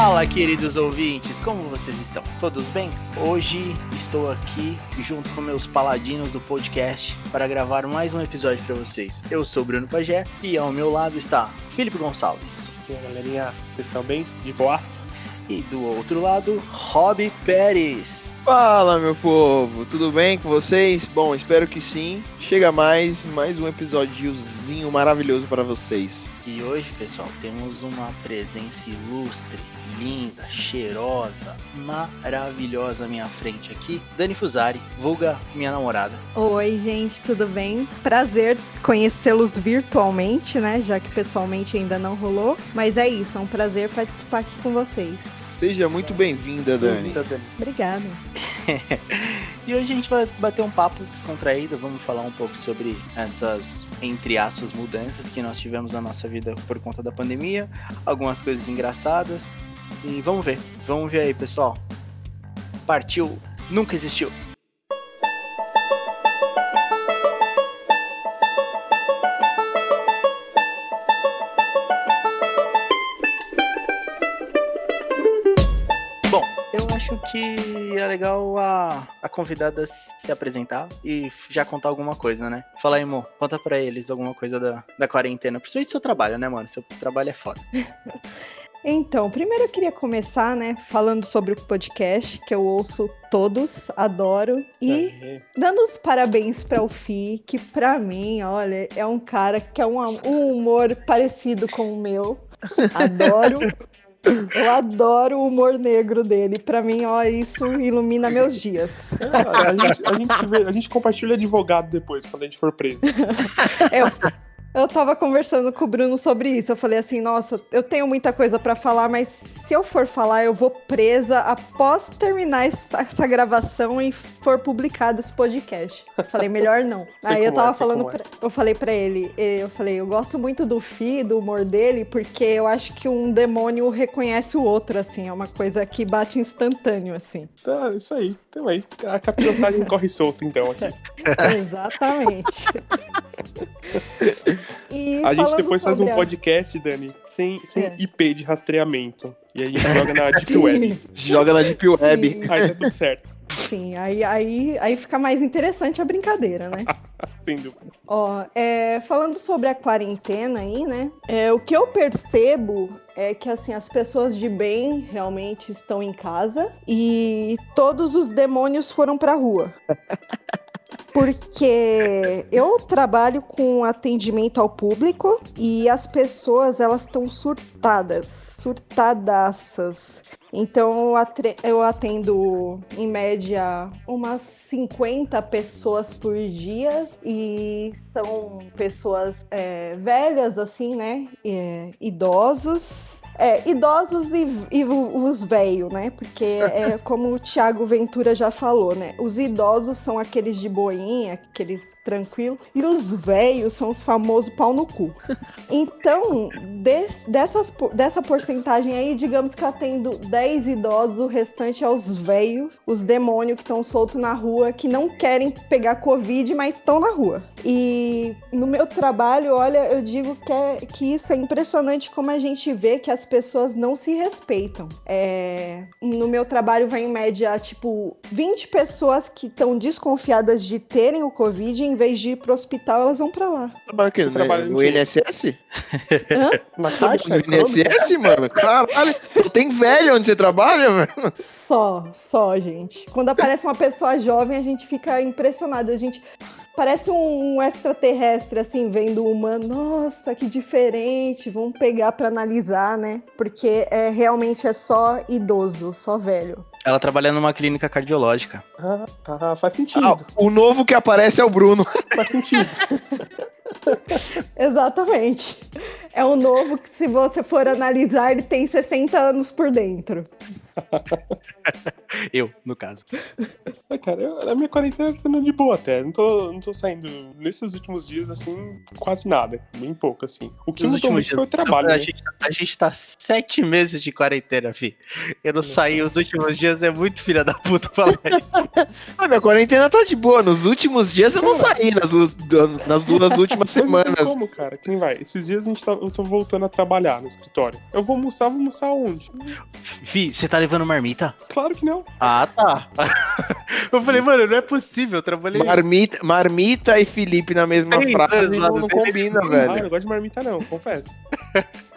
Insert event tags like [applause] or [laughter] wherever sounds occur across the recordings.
Fala, queridos ouvintes, como vocês estão? Todos bem? Hoje estou aqui junto com meus paladinos do podcast para gravar mais um episódio para vocês. Eu sou Bruno Pagé e ao meu lado está Felipe Gonçalves. E aí, galerinha, vocês estão bem? De boas? E do outro lado, Rob Pérez. Fala, meu povo, tudo bem com vocês? Bom, espero que sim. Chega mais, mais um episódiozinho maravilhoso para vocês. E hoje, pessoal, temos uma presença ilustre, linda, cheirosa, maravilhosa à minha frente aqui, Dani Fusari, vulga minha namorada. Oi, gente, tudo bem? Prazer conhecê-los virtualmente, né? Já que pessoalmente ainda não rolou. Mas é isso, é um prazer participar aqui com vocês. Seja muito bem-vinda, Dani. Obrigada. [laughs] e hoje a gente vai bater um papo descontraído, vamos falar um pouco sobre essas, entre aspas, mudanças que nós tivemos na nossa vida por conta da pandemia, algumas coisas engraçadas. E vamos ver, vamos ver aí, pessoal. Partiu, nunca existiu. Que é legal a, a convidada se apresentar e já contar alguma coisa, né? Fala aí, amor, conta pra eles alguma coisa da, da quarentena. Principalmente seu trabalho, né, mano? Seu trabalho é foda. [laughs] Então, primeiro eu queria começar, né, falando sobre o podcast, que eu ouço todos, adoro, e uhum. dando os parabéns para o Fi, que para mim, olha, é um cara que é um, um humor parecido com o meu. [laughs] Adoro. Eu adoro o humor negro dele. Pra mim, ó, isso ilumina meus dias. É, a, gente, a, gente vê, a, gente, compartilha advogado depois, quando a gente for preso. [laughs] Eu, eu tava conversando com o Bruno sobre isso. Eu falei assim: nossa, eu tenho muita coisa para falar, mas se eu for falar, eu vou presa após terminar essa, essa gravação e for publicado esse podcast. Eu falei, melhor não. [laughs] Aí eu tava é, falando, pra, é. eu falei para ele, eu falei, eu gosto muito do Fi, do humor dele, porque eu acho que um demônio reconhece o outro, assim, é uma coisa que bate instantâneo, assim. Tá, isso aí, também. A capilotagem [laughs] corre solta, então, aqui. Exatamente. [laughs] E a gente depois faz um podcast, Dani, sem, sem é. IP de rastreamento. E aí a [laughs] gente joga na Deep Web. Joga na Deep Web. Sim. Aí tá tudo certo. Sim, aí, aí, aí fica mais interessante a brincadeira, né? [laughs] Sem dúvida. Ó, é, falando sobre a quarentena aí, né? É, o que eu percebo é que assim as pessoas de bem realmente estão em casa e todos os demônios foram pra rua. [laughs] Porque eu trabalho com atendimento ao público e as pessoas elas estão surtadas, surtadaças. Então eu atendo em média umas 50 pessoas por dia e são pessoas é, velhas, assim, né? É, idosos. É, idosos e, e os velhos, né? Porque é [laughs] como o Thiago Ventura já falou, né? Os idosos são aqueles de boinha, aqueles tranquilos, e os velhos são os famosos pau no cu. [laughs] Então, des, dessas, dessa porcentagem aí, digamos que eu atendo 10 idosos, o restante é os velhos, os demônios que estão soltos na rua, que não querem pegar Covid, mas estão na rua. E no meu trabalho, olha, eu digo que, é, que isso é impressionante como a gente vê que as pessoas não se respeitam. É, no meu trabalho vai em média, tipo, 20 pessoas que estão desconfiadas de terem o Covid, em vez de ir pro hospital, elas vão pra lá. Trabalha aqui, né? no INSS? Hã? Na caixa? No INSS, mano? Caralho, tem velho onde você trabalha, [laughs] mano? Só, só, gente. Quando aparece uma pessoa jovem, a gente fica impressionado. A gente parece um extraterrestre, assim, vendo uma. Nossa, que diferente. Vamos pegar para analisar, né? Porque é, realmente é só idoso, só velho. Ela trabalha numa clínica cardiológica. Ah, tá, faz sentido. Ah, o novo que aparece é o Bruno. Faz sentido. [laughs] [laughs] Exatamente. É um novo que, se você for analisar, ele tem 60 anos por dentro. [laughs] Eu, no caso. É, cara, eu, a minha quarentena tá sendo de boa até. Não tô, não tô saindo nesses últimos dias, assim, quase nada. Bem pouco, assim. O que Nos mudou foi o trabalho. A, né? gente, tá, a gente tá sete meses de quarentena, fi. Eu não, não saí os últimos dias, é muito filha da puta falar [laughs] isso. ah, minha quarentena tá de boa. Nos últimos dias eu não saí nas, nas duas últimas semanas. [laughs] Mas não como, cara? Quem vai? Esses dias a gente tá, eu tô voltando a trabalhar no escritório. Eu vou almoçar, vou almoçar onde? Fi, você tá levando marmita? Claro que não. Ah, tá. [laughs] eu falei, mano, não é possível, eu trabalhei. Marmita, marmita e Felipe na mesma Tem, frase não, não combina, velho. Ah, eu gosto de marmita, não, confesso. [laughs]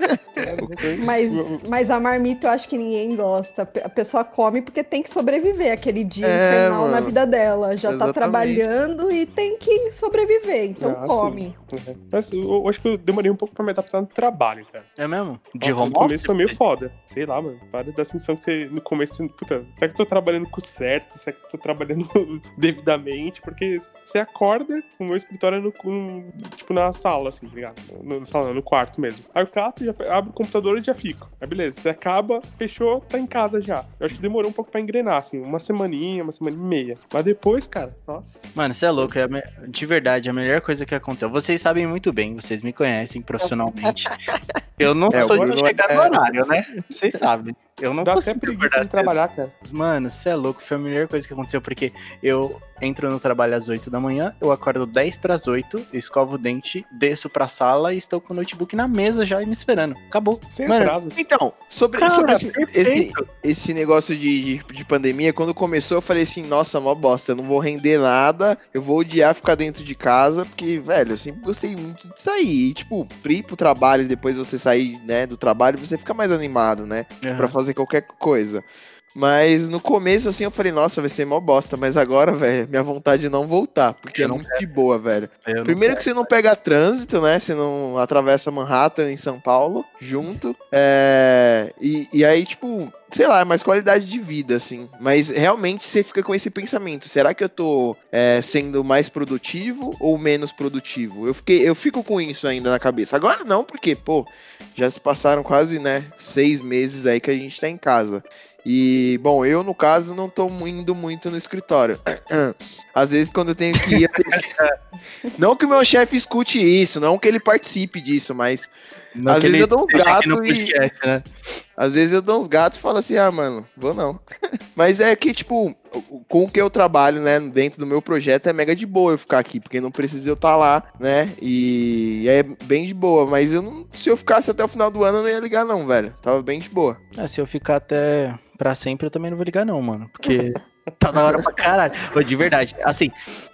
mas, mas a marmita eu acho que ninguém gosta. A pessoa come porque tem que sobreviver aquele dia é, infernal mano. na vida dela. Já tá Exatamente. tá trabalhando e tem que sobreviver, então ah, come. Uhum. Mas eu, acho que eu demorei um pouco pra me adaptar no trabalho, cara. É mesmo? De Nossa, No começo foi meio foda. Sei lá, mano. Para da sensação que você, no começo, puta, será que eu tô trabalhando com certo? Será que eu tô trabalhando [laughs] devidamente? Porque você acorda, o meu escritório é no, no, tipo, na sala, assim, tá ligado? No, no, sala, no quarto mesmo. Aí o cato já abre o computador e já fica. Aí beleza, você acaba, fechou, tá em casa já. Eu acho que demorou um pouco pra engrenar, assim, uma semaninha, uma semana e meia. Mas depois, cara, nossa. Mano, você é louco, é de verdade, a melhor coisa que aconteceu. Vocês sabem muito bem, vocês me conhecem profissionalmente. [laughs] Eu não é, sou de chegar é... no horário, né? Vocês sabem. Eu não Dá consigo até preguiça de trabalhar, cara. Mano, você é louco, foi a melhor coisa que aconteceu, porque eu entro no trabalho às 8 da manhã, eu acordo 10 para as 8, escovo o dente, desço pra sala e estou com o notebook na mesa já me esperando. Acabou. Sem Mano, Então, sobre, cara, sobre esse, esse, esse, negócio de, de, de, pandemia, quando começou, eu falei assim, nossa, mó bosta, eu não vou render nada, eu vou odiar ficar dentro de casa, porque, velho, eu sempre gostei muito de sair. E, tipo, ir pro trabalho e depois você sair, né, do trabalho, você fica mais animado, né? Uhum. Pra fazer qualquer coisa. Mas no começo, assim, eu falei, nossa, vai ser mó bosta. Mas agora, velho, minha vontade de não voltar, porque eu é muito quero. de boa, velho. Eu Primeiro que você não pega trânsito, né? Você não atravessa Manhattan em São Paulo junto. É... E, e aí, tipo, sei lá, mais qualidade de vida, assim. Mas realmente você fica com esse pensamento: será que eu tô é, sendo mais produtivo ou menos produtivo? Eu, fiquei, eu fico com isso ainda na cabeça. Agora não, porque, pô, já se passaram quase, né, seis meses aí que a gente tá em casa. E, bom, eu no caso não tô indo muito no escritório. [clears throat] Às vezes quando eu tenho que ir. [laughs] não que o meu chefe escute isso, não que ele participe disso, mas não às vezes eu dou um gato e. Né? Às vezes eu dou uns gatos e falo assim, ah, mano, vou não. [laughs] mas é que, tipo, com o que eu trabalho, né, dentro do meu projeto, é mega de boa eu ficar aqui, porque não precisa eu estar tá lá, né? E é bem de boa. Mas eu não, se eu ficasse até o final do ano, eu não ia ligar, não, velho. Tava bem de boa. É, se eu ficar até pra sempre, eu também não vou ligar, não, mano. Porque [laughs] tá na hora pra caralho. De verdade. Assim,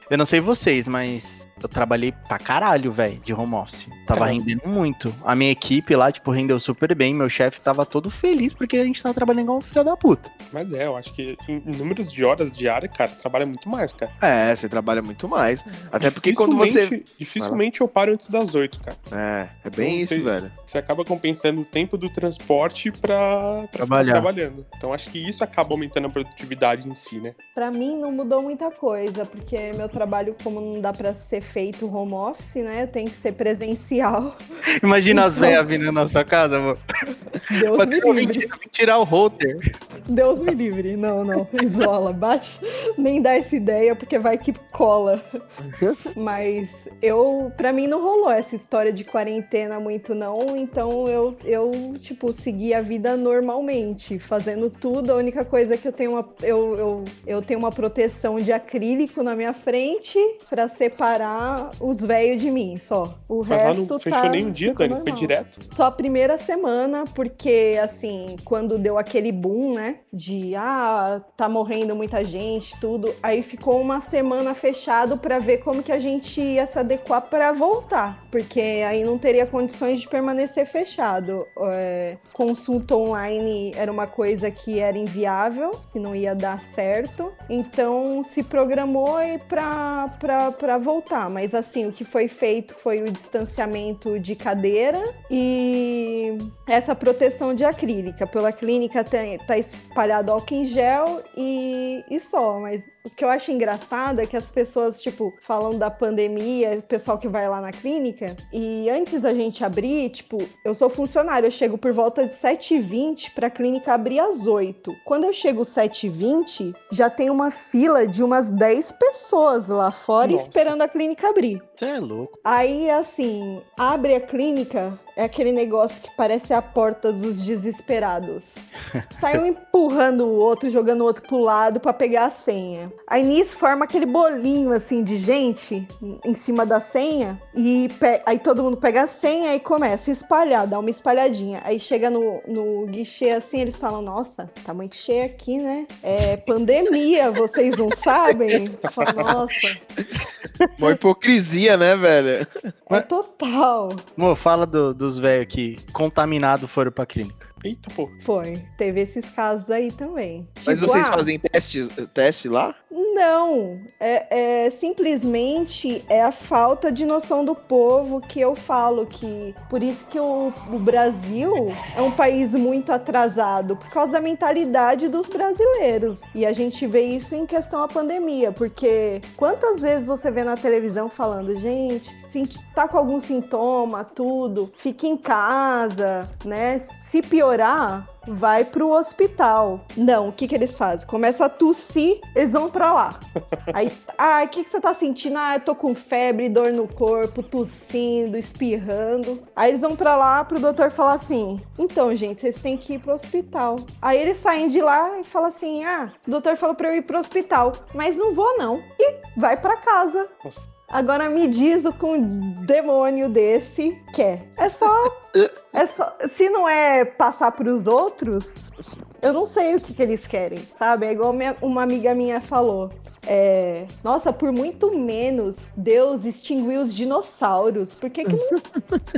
eu não sei vocês, mas eu trabalhei pra caralho, velho, de home office. Tava Caramba. rendendo muito. A minha equipe lá, tipo, rendeu super bem. Meu chefe tava todo feliz porque a gente tava trabalhando igual um filho da puta. Mas é, eu acho que em números de horas diárias, cara, trabalha muito mais, cara. É, você trabalha muito mais. Até porque quando você. Dificilmente eu paro antes das oito, cara. É, é bem então, isso, você, velho. Você acaba compensando o tempo do transporte pra, pra Trabalhar. ficar trabalhando. Então acho que isso acaba aumentando a produtividade em si, né? Pra mim não mudou muita coisa, porque meu trabalho, como não dá pra ser feito home office, né? Tem que ser presencial. [laughs] Imagina então... as velhas vindo na sua casa, amor. Deus Mas me livre. Tirar o router. Deus me livre. Não, não. [laughs] Isola. Baixa. Nem dá essa ideia, porque vai que cola. Mas eu, pra mim, não rolou essa história de quarentena muito, não. Então eu, eu tipo, segui a vida normalmente, fazendo tudo. A única coisa é que eu tenho uma. Eu, eu, eu tenho uma proteção de acrílico na minha frente para separar os velhos de mim, só. O Mas resto lá não fechou tá, nenhum dia, Dani? Foi direto? Só a primeira semana, porque, assim, quando deu aquele boom, né? De, ah, tá morrendo muita gente, tudo. Aí ficou uma semana fechado para ver como que a gente ia se adequar para voltar. Porque aí não teria condições de permanecer fechado. É, consulta online era uma coisa que era inviável, que não ia dar certo. Então se programou para voltar. Mas assim, o que foi feito foi o distanciamento de cadeira e essa proteção de acrílica. Pela clínica tem, tá espalhado álcool em gel e, e só. Mas o que eu acho engraçado é que as pessoas, tipo, falam da pandemia, o pessoal que vai lá na clínica, e antes da gente abrir, tipo, eu sou funcionário, eu chego por volta de 7h20 pra clínica abrir às 8 Quando eu chego 7h20, já tem uma fila de umas 10 pessoas lá fora Nossa. esperando a clínica abrir. Você é louco. Aí, assim, abre a clínica, é aquele negócio que parece a porta dos desesperados. Sai um empurrando o outro, jogando o outro pro lado para pegar a senha. Aí nisso forma aquele bolinho assim de gente em cima da senha e aí todo mundo pega a senha e começa a espalhar, dá uma espalhadinha. Aí chega no, no guichê assim, eles falam: Nossa, tá muito cheio aqui, né? É pandemia, vocês não sabem? Falo, Nossa. Uma hipocrisia, né, velho? É total. Mo, fala do, do dos velhos que contaminados foram pra clínica. Eita, pô. Foi. Teve esses casos aí também. Mas tipo, vocês ah, fazem teste, teste lá? Não. É, é, simplesmente é a falta de noção do povo que eu falo que. Por isso que o, o Brasil é um país muito atrasado, por causa da mentalidade dos brasileiros. E a gente vê isso em questão à pandemia, porque quantas vezes você vê na televisão falando, gente, se tá com algum sintoma, tudo, fique em casa, né? Se piorar piorar, vai pro hospital. Não, o que que eles fazem? Começa a tossir, eles vão pra lá. [laughs] Aí, ah, o que que você tá sentindo? Ah, eu tô com febre, dor no corpo, tossindo, espirrando. Aí eles vão pra lá pro doutor falar assim: então, gente, vocês têm que ir pro hospital. Aí eles saem de lá e falam assim: ah, o doutor falou pra eu ir pro hospital, mas não vou não. E vai pra casa. Nossa. Agora me diz o que um demônio desse quer. É só. É só. Se não é passar para os outros, eu não sei o que, que eles querem, sabe? É igual minha, uma amiga minha falou. É, nossa, por muito menos Deus extinguiu os dinossauros. Por que, que não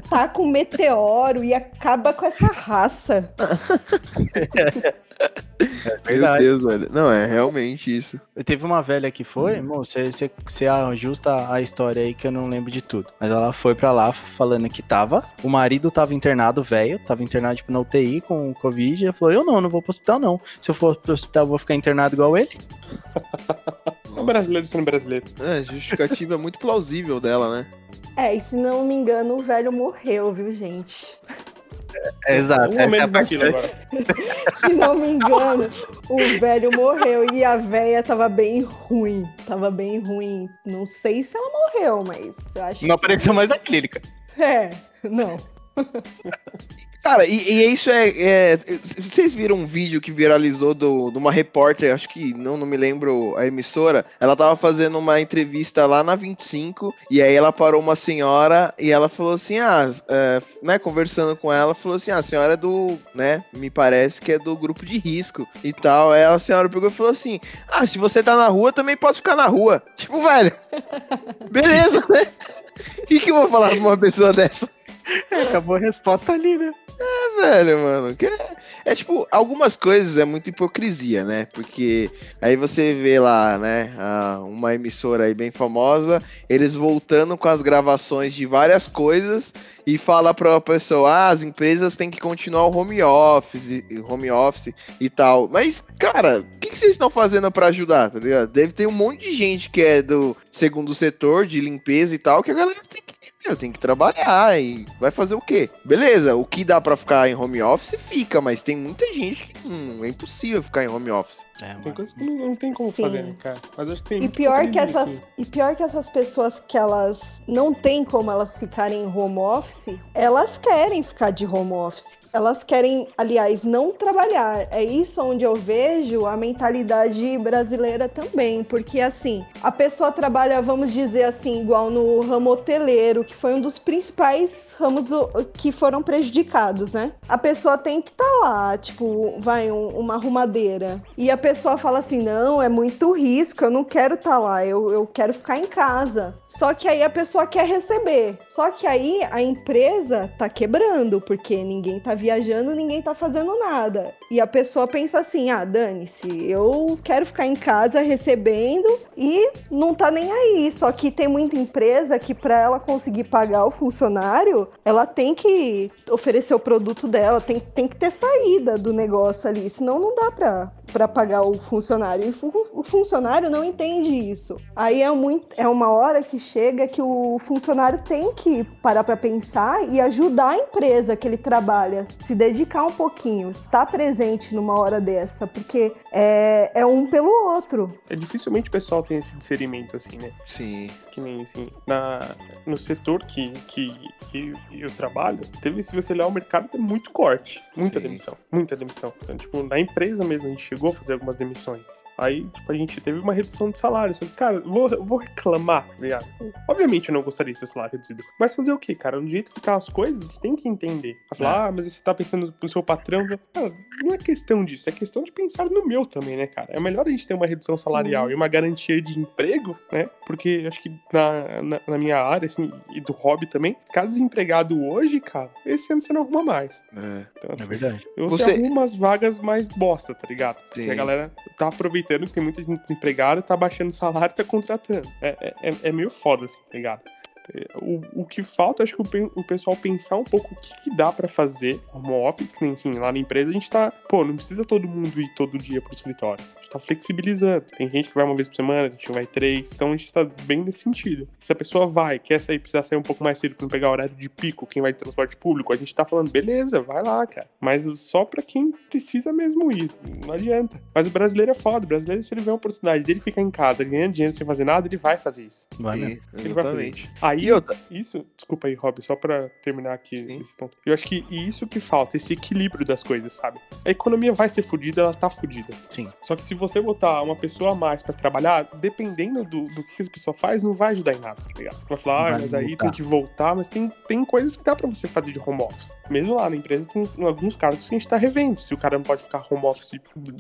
tá com meteoro e acaba com essa raça? [laughs] É Meu Deus, velho. Não, é realmente isso. Teve uma velha que foi, hum. você, ajusta a história aí que eu não lembro de tudo. Mas ela foi pra lá falando que tava. O marido tava internado, velho, tava internado tipo na UTI com Covid. Ela falou: Eu não, não vou pro hospital, não. Se eu for pro hospital, eu vou ficar internado igual ele. [laughs] É brasileiro sendo brasileiro. É, justificativa é muito plausível dela, né? É, e se não me engano, o velho morreu, viu, gente? É, exato. Um momento é fila agora. [laughs] Se não me engano, o velho morreu e a velha tava bem ruim. Tava bem ruim. Não sei se ela morreu, mas eu acho Não apareceu mais na clínica. É, não. Cara, e, e isso é, é, Vocês viram um vídeo que viralizou do, de uma repórter, acho que não, não me lembro a emissora. Ela tava fazendo uma entrevista lá na 25, e aí ela parou uma senhora e ela falou assim: ah, é, né, conversando com ela, falou assim: ah, a senhora é do, né, me parece que é do grupo de risco e tal. Aí a senhora pegou e falou assim: ah, se você tá na rua, também posso ficar na rua. Tipo, velho, [laughs] beleza, né? O que, que eu vou falar pra uma pessoa dessa? [laughs] É, acabou a resposta ali, né? É, velho, mano. É, é, tipo, algumas coisas é muito hipocrisia, né? Porque aí você vê lá, né, uma emissora aí bem famosa, eles voltando com as gravações de várias coisas e fala pra pessoa, ah, as empresas têm que continuar o home office, home office e tal. Mas, cara, o que, que vocês estão fazendo para ajudar, tá ligado? Deve ter um monte de gente que é do segundo setor, de limpeza e tal, que a galera tem que eu tenho que trabalhar e vai fazer o quê? Beleza, o que dá para ficar em home office fica, mas tem muita gente que hum, é impossível ficar em home office. É, tem coisas que não, não tem como Sim. fazer, né, cara. Mas acho que tem e pior que essas assim. E pior que essas pessoas que elas não tem como elas ficarem em home office, elas querem ficar de home office. Elas querem, aliás, não trabalhar. É isso onde eu vejo a mentalidade brasileira também, porque assim, a pessoa trabalha, vamos dizer assim, igual no ramo hoteleiro, que foi um dos principais ramos que foram prejudicados, né? A pessoa tem que estar tá lá, tipo, vai um, uma arrumadeira. E a pessoa fala assim: não, é muito risco, eu não quero estar tá lá, eu, eu quero ficar em casa. Só que aí a pessoa quer receber. Só que aí a empresa tá quebrando, porque ninguém tá viajando, ninguém tá fazendo nada. E a pessoa pensa assim: ah, dane-se, eu quero ficar em casa recebendo e não tá nem aí. Só que tem muita empresa que para ela conseguir conseguir pagar o funcionário, ela tem que oferecer o produto dela, tem, tem que ter saída do negócio ali, senão não dá pra, para pagar o funcionário. E o funcionário não entende isso. Aí é, muito, é uma hora que chega que o funcionário tem que parar para pensar e ajudar a empresa que ele trabalha, se dedicar um pouquinho, estar tá presente numa hora dessa, porque é, é um pelo outro. É dificilmente o pessoal tem esse discernimento assim, né? Sim. Que nem assim, na, no setor que, que eu, eu trabalho, teve, se você olhar o mercado, tem muito corte, muita Sim. demissão, muita demissão. Então, tipo, na empresa mesmo a gente chegou a fazer algumas demissões. Aí, tipo, a gente teve uma redução de salário. Cara, vou, vou reclamar, tá ligado? Obviamente eu não gostaria de ter salário reduzido. Mas fazer o quê, cara? No jeito que tá as coisas, a gente tem que entender. Falar, é. ah, mas você tá pensando no seu patrão. Cara, não é questão disso, é questão de pensar no meu também, né, cara? É melhor a gente ter uma redução salarial Sim. e uma garantia de emprego, né? Porque acho que na, na, na, minha área, assim, e do hobby também, cada desempregado hoje, cara, esse ano você não arruma mais. É, então, assim, é verdade. Você, você arruma as vagas mais bosta, tá ligado? Sim. Porque a galera tá aproveitando que tem muita gente desempregada, tá baixando o salário e tá contratando. É, é, é meio foda, assim, tá ligado? O, o que falta, acho que o, o pessoal pensar um pouco o que, que dá para fazer home office, que nem assim, lá na empresa a gente tá, pô, não precisa todo mundo ir todo dia pro escritório. A gente tá flexibilizando. Tem gente que vai uma vez por semana, a gente vai três, então a gente tá bem nesse sentido. Se a pessoa vai, quer sair, precisar sair um pouco mais cedo pra não pegar horário de pico, quem vai de transporte público, a gente tá falando, beleza, vai lá, cara. Mas só pra quem precisa mesmo ir, não adianta. Mas o brasileiro é foda, o brasileiro, se ele vê a oportunidade dele ficar em casa ganhando dinheiro sem fazer nada, ele vai fazer isso. Vai, né? Ele vai fazer isso. Aí Aí, eu... isso, desculpa aí, Rob, só pra terminar aqui Sim. esse ponto. Eu acho que isso que falta, esse equilíbrio das coisas, sabe? A economia vai ser fodida, ela tá fodida. Sim. Só que se você botar uma pessoa a mais pra trabalhar, dependendo do, do que essa pessoa faz, não vai ajudar em nada, tá ligado? Vai falar, ah, mas aí tem que voltar, mas tem, tem coisas que dá pra você fazer de home office. Mesmo lá na empresa, tem alguns cargos que a gente tá revendo, se o cara não pode ficar home office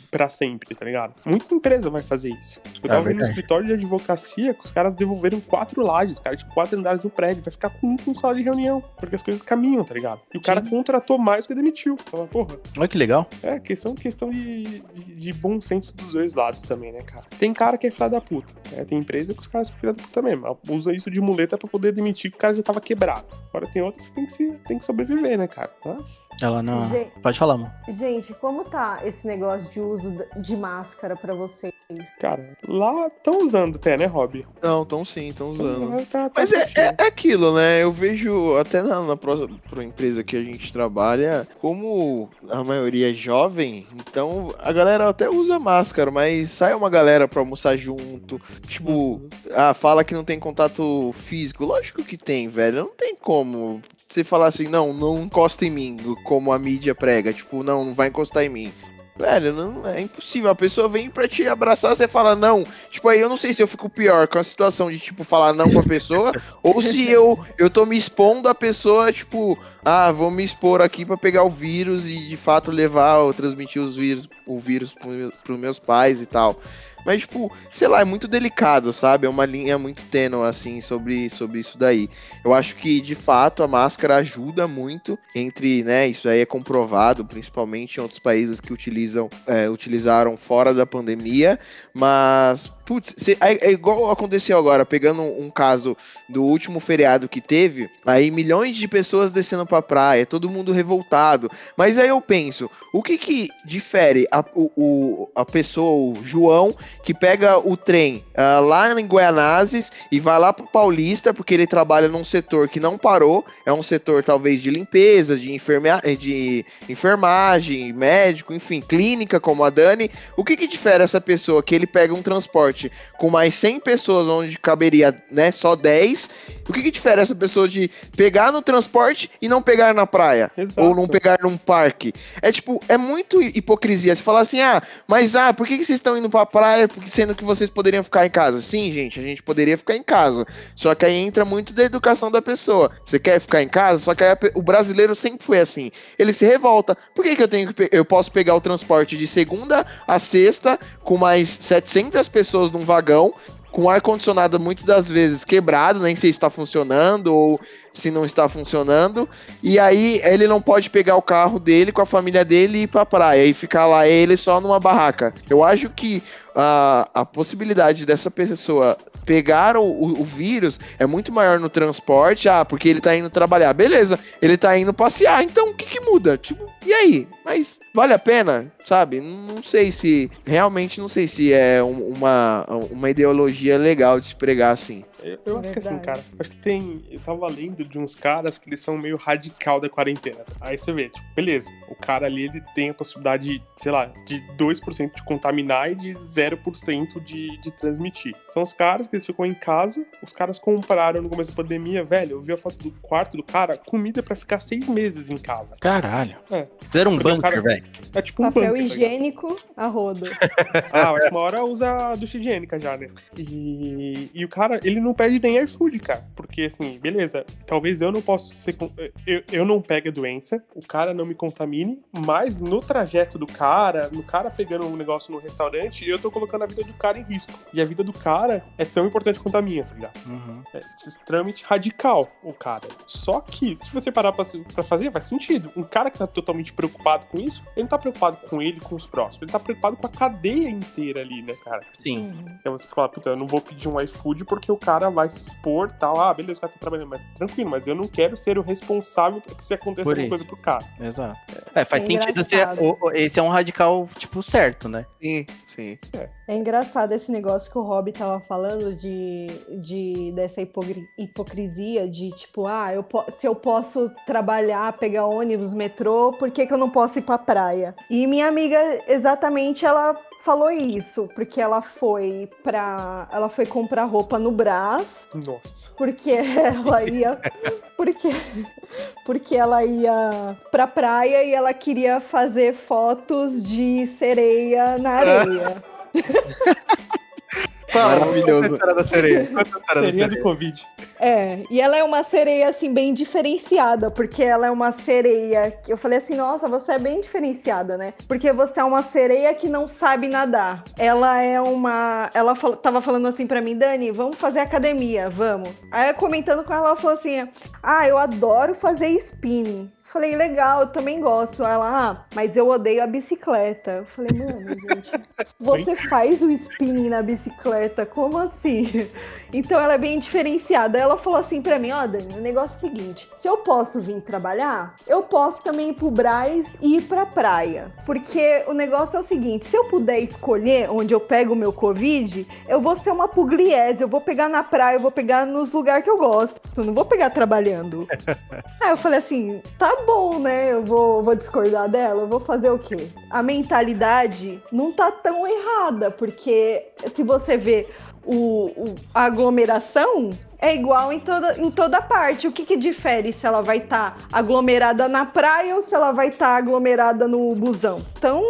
pra sempre, tá ligado? Muita empresa vai fazer isso. Eu é tava é vendo no escritório de advocacia que os caras devolveram quatro lajes, cara, tipo, quatro andares no prédio, vai ficar com um com sala de reunião, porque as coisas caminham, tá ligado? E o Sim. cara contratou mais que demitiu. Fala, porra. Olha que legal. É, questão, questão de, de, de, bom senso dos dois lados também, né, cara? Tem cara que é filha da puta. Né? Tem empresa que os caras são filha da puta mesmo. Usa isso de muleta pra poder demitir que o cara já tava quebrado. Agora tem outros que tem que, se, tem que sobreviver, né, cara? Mas... Ela não. Gente, Pode falar, mano. Gente, como tá esse negócio de uso de máscara pra vocês? Cara, lá estão usando até, né, Rob? Não, estão sim, estão usando. Tá, tá Mas é, é, é, aquilo, né? Eu vejo até na, na própria empresa que a gente trabalha, como a maioria é jovem, então a galera até usa máscara, mas sai uma galera pra almoçar junto. Tipo, uhum. ah, fala que não tem contato físico. Lógico que tem, velho. Não tem como você falar assim, não, não encosta em mim, como a mídia prega. Tipo, não, não vai encostar em mim. Velho, não, é impossível. A pessoa vem pra te abraçar, você fala não. Tipo, aí eu não sei se eu fico pior com a situação de, tipo, falar não com a pessoa, [laughs] ou se eu, eu tô me expondo a pessoa, tipo, ah, vou me expor aqui para pegar o vírus e de fato levar ou transmitir os vírus, o vírus pros pros meus pais e tal. Mas, tipo, sei lá, é muito delicado, sabe? É uma linha muito tênue, assim, sobre, sobre isso daí. Eu acho que, de fato, a máscara ajuda muito entre, né? Isso aí é comprovado, principalmente em outros países que utilizam, é, utilizaram fora da pandemia. Mas, putz, é, é, igual aconteceu agora, pegando um, caso do último feriado que teve, aí milhões de pessoas descendo pra praia, todo mundo revoltado. Mas aí eu penso, o que que difere a, o, o a pessoa, o João, que pega o trem uh, lá em Guianazes e vai lá pro Paulista, porque ele trabalha num setor que não parou, é um setor talvez de limpeza, de, enferme de enfermagem, médico, enfim, clínica, como a Dani. O que que difere essa pessoa que ele pega um transporte com mais 100 pessoas onde caberia, né, só 10? O que que difere essa pessoa de pegar no transporte e não pegar na praia? Exato. Ou não pegar num parque? É tipo, é muito hipocrisia. Você falar assim, ah, mas ah, por que, que vocês estão indo pra praia? praia, porque sendo que vocês poderiam ficar em casa. Sim, gente, a gente poderia ficar em casa. Só que aí entra muito da educação da pessoa. Você quer ficar em casa? Só que aí o brasileiro sempre foi assim. Ele se revolta. Por que, que eu tenho que eu posso pegar o transporte de segunda a sexta com mais 700 pessoas num vagão com ar condicionado muitas das vezes quebrado, nem sei se está funcionando ou se não está funcionando. E aí ele não pode pegar o carro dele com a família dele e ir pra praia e ficar lá ele só numa barraca. Eu acho que a, a possibilidade dessa pessoa pegar o, o, o, vírus é muito maior no transporte, ah, porque ele tá indo trabalhar. Beleza, ele tá indo passear, então o que que muda? Tipo, e aí? Mas vale a pena, sabe? Não sei se. Realmente não sei se é uma, uma ideologia legal de se pregar assim. Eu, acho que assim, cara, acho que tem. Eu tava lendo de uns caras que eles são meio radical da quarentena. Aí você vê, tipo, beleza, o cara ali ele tem a possibilidade, sei lá, de 2% de contaminar e de 0% de, de transmitir. São os caras que eles ficam em casa, os caras compraram no começo da pandemia, velho, eu vi a foto do quarto do cara, comida para ficar seis meses em casa. Caralho. É. Fizeram um bunker, velho. É tipo um Papel bunker. Papel tá higiênico tá a rodo. [laughs] ah, mas uma hora usa a ducha higiênica já, né? E, e o cara, ele não pede nem iFood, cara. Porque, assim, beleza, talvez eu não possa ser. Eu, eu não pegue a doença, o cara não me contamine, mas no trajeto do cara, no cara pegando um negócio no restaurante, eu tô colocando a vida do cara em risco. E a vida do cara é tão importante quanto a minha, tá ligado? Uhum. É extremamente radical o cara. Só que, se você parar pra, pra fazer, faz sentido. Um cara que tá totalmente preocupado com isso, ele não tá preocupado com ele com os próximos. Ele tá preocupado com a cadeia inteira ali, né, cara? Sim. Então você fala, puta, eu não vou pedir um iFood porque o cara vai se expor tal. Ah, beleza, o cara tá trabalhando, mas tranquilo, mas eu não quero ser o responsável por que se aconteça alguma coisa pro cara. Exato. É, faz é sentido ser. Esse é um radical, tipo, certo, né? Sim, sim. É. é engraçado esse negócio que o Rob tava falando de, de dessa hipocrisia de tipo, ah, eu se eu posso trabalhar, pegar ônibus, metrô, por que, que eu não posso ir pra praia? E minha amiga, exatamente, ela falou isso, porque ela foi para ela foi comprar roupa no Brás. Nossa. Porque ela ia porque porque ela ia pra praia e ela queria fazer fotos de sereia na areia. [laughs] [laughs] Maravilhoso. Conta a da sereia. Sereia, sereia do Covid. É, e ela é uma sereia, assim, bem diferenciada, porque ela é uma sereia que eu falei assim, nossa, você é bem diferenciada, né? Porque você é uma sereia que não sabe nadar. Ela é uma. Ela fal... tava falando assim para mim, Dani, vamos fazer academia, vamos. Aí comentando com ela, ela falou assim: ah, eu adoro fazer spinning. Falei, legal, eu também gosto. Ela, ah, mas eu odeio a bicicleta. Eu falei, mano, [laughs] gente, você faz o spinning na bicicleta, como assim? Então ela é bem diferenciada. Ela falou assim pra mim, ó, oh, Dani, o negócio é o seguinte: se eu posso vir trabalhar, eu posso também ir pro Braz e ir pra praia. Porque o negócio é o seguinte: se eu puder escolher onde eu pego o meu Covid, eu vou ser uma pugliese, eu vou pegar na praia, eu vou pegar nos lugares que eu gosto. Eu não vou pegar trabalhando. [laughs] Aí eu falei assim, tá bom, né? Eu vou, vou discordar dela, eu vou fazer o quê? A mentalidade não tá tão errada, porque se você vê o, o a aglomeração, é igual em toda, em toda parte. O que, que difere se ela vai estar tá aglomerada na praia ou se ela vai estar tá aglomerada no busão? Então,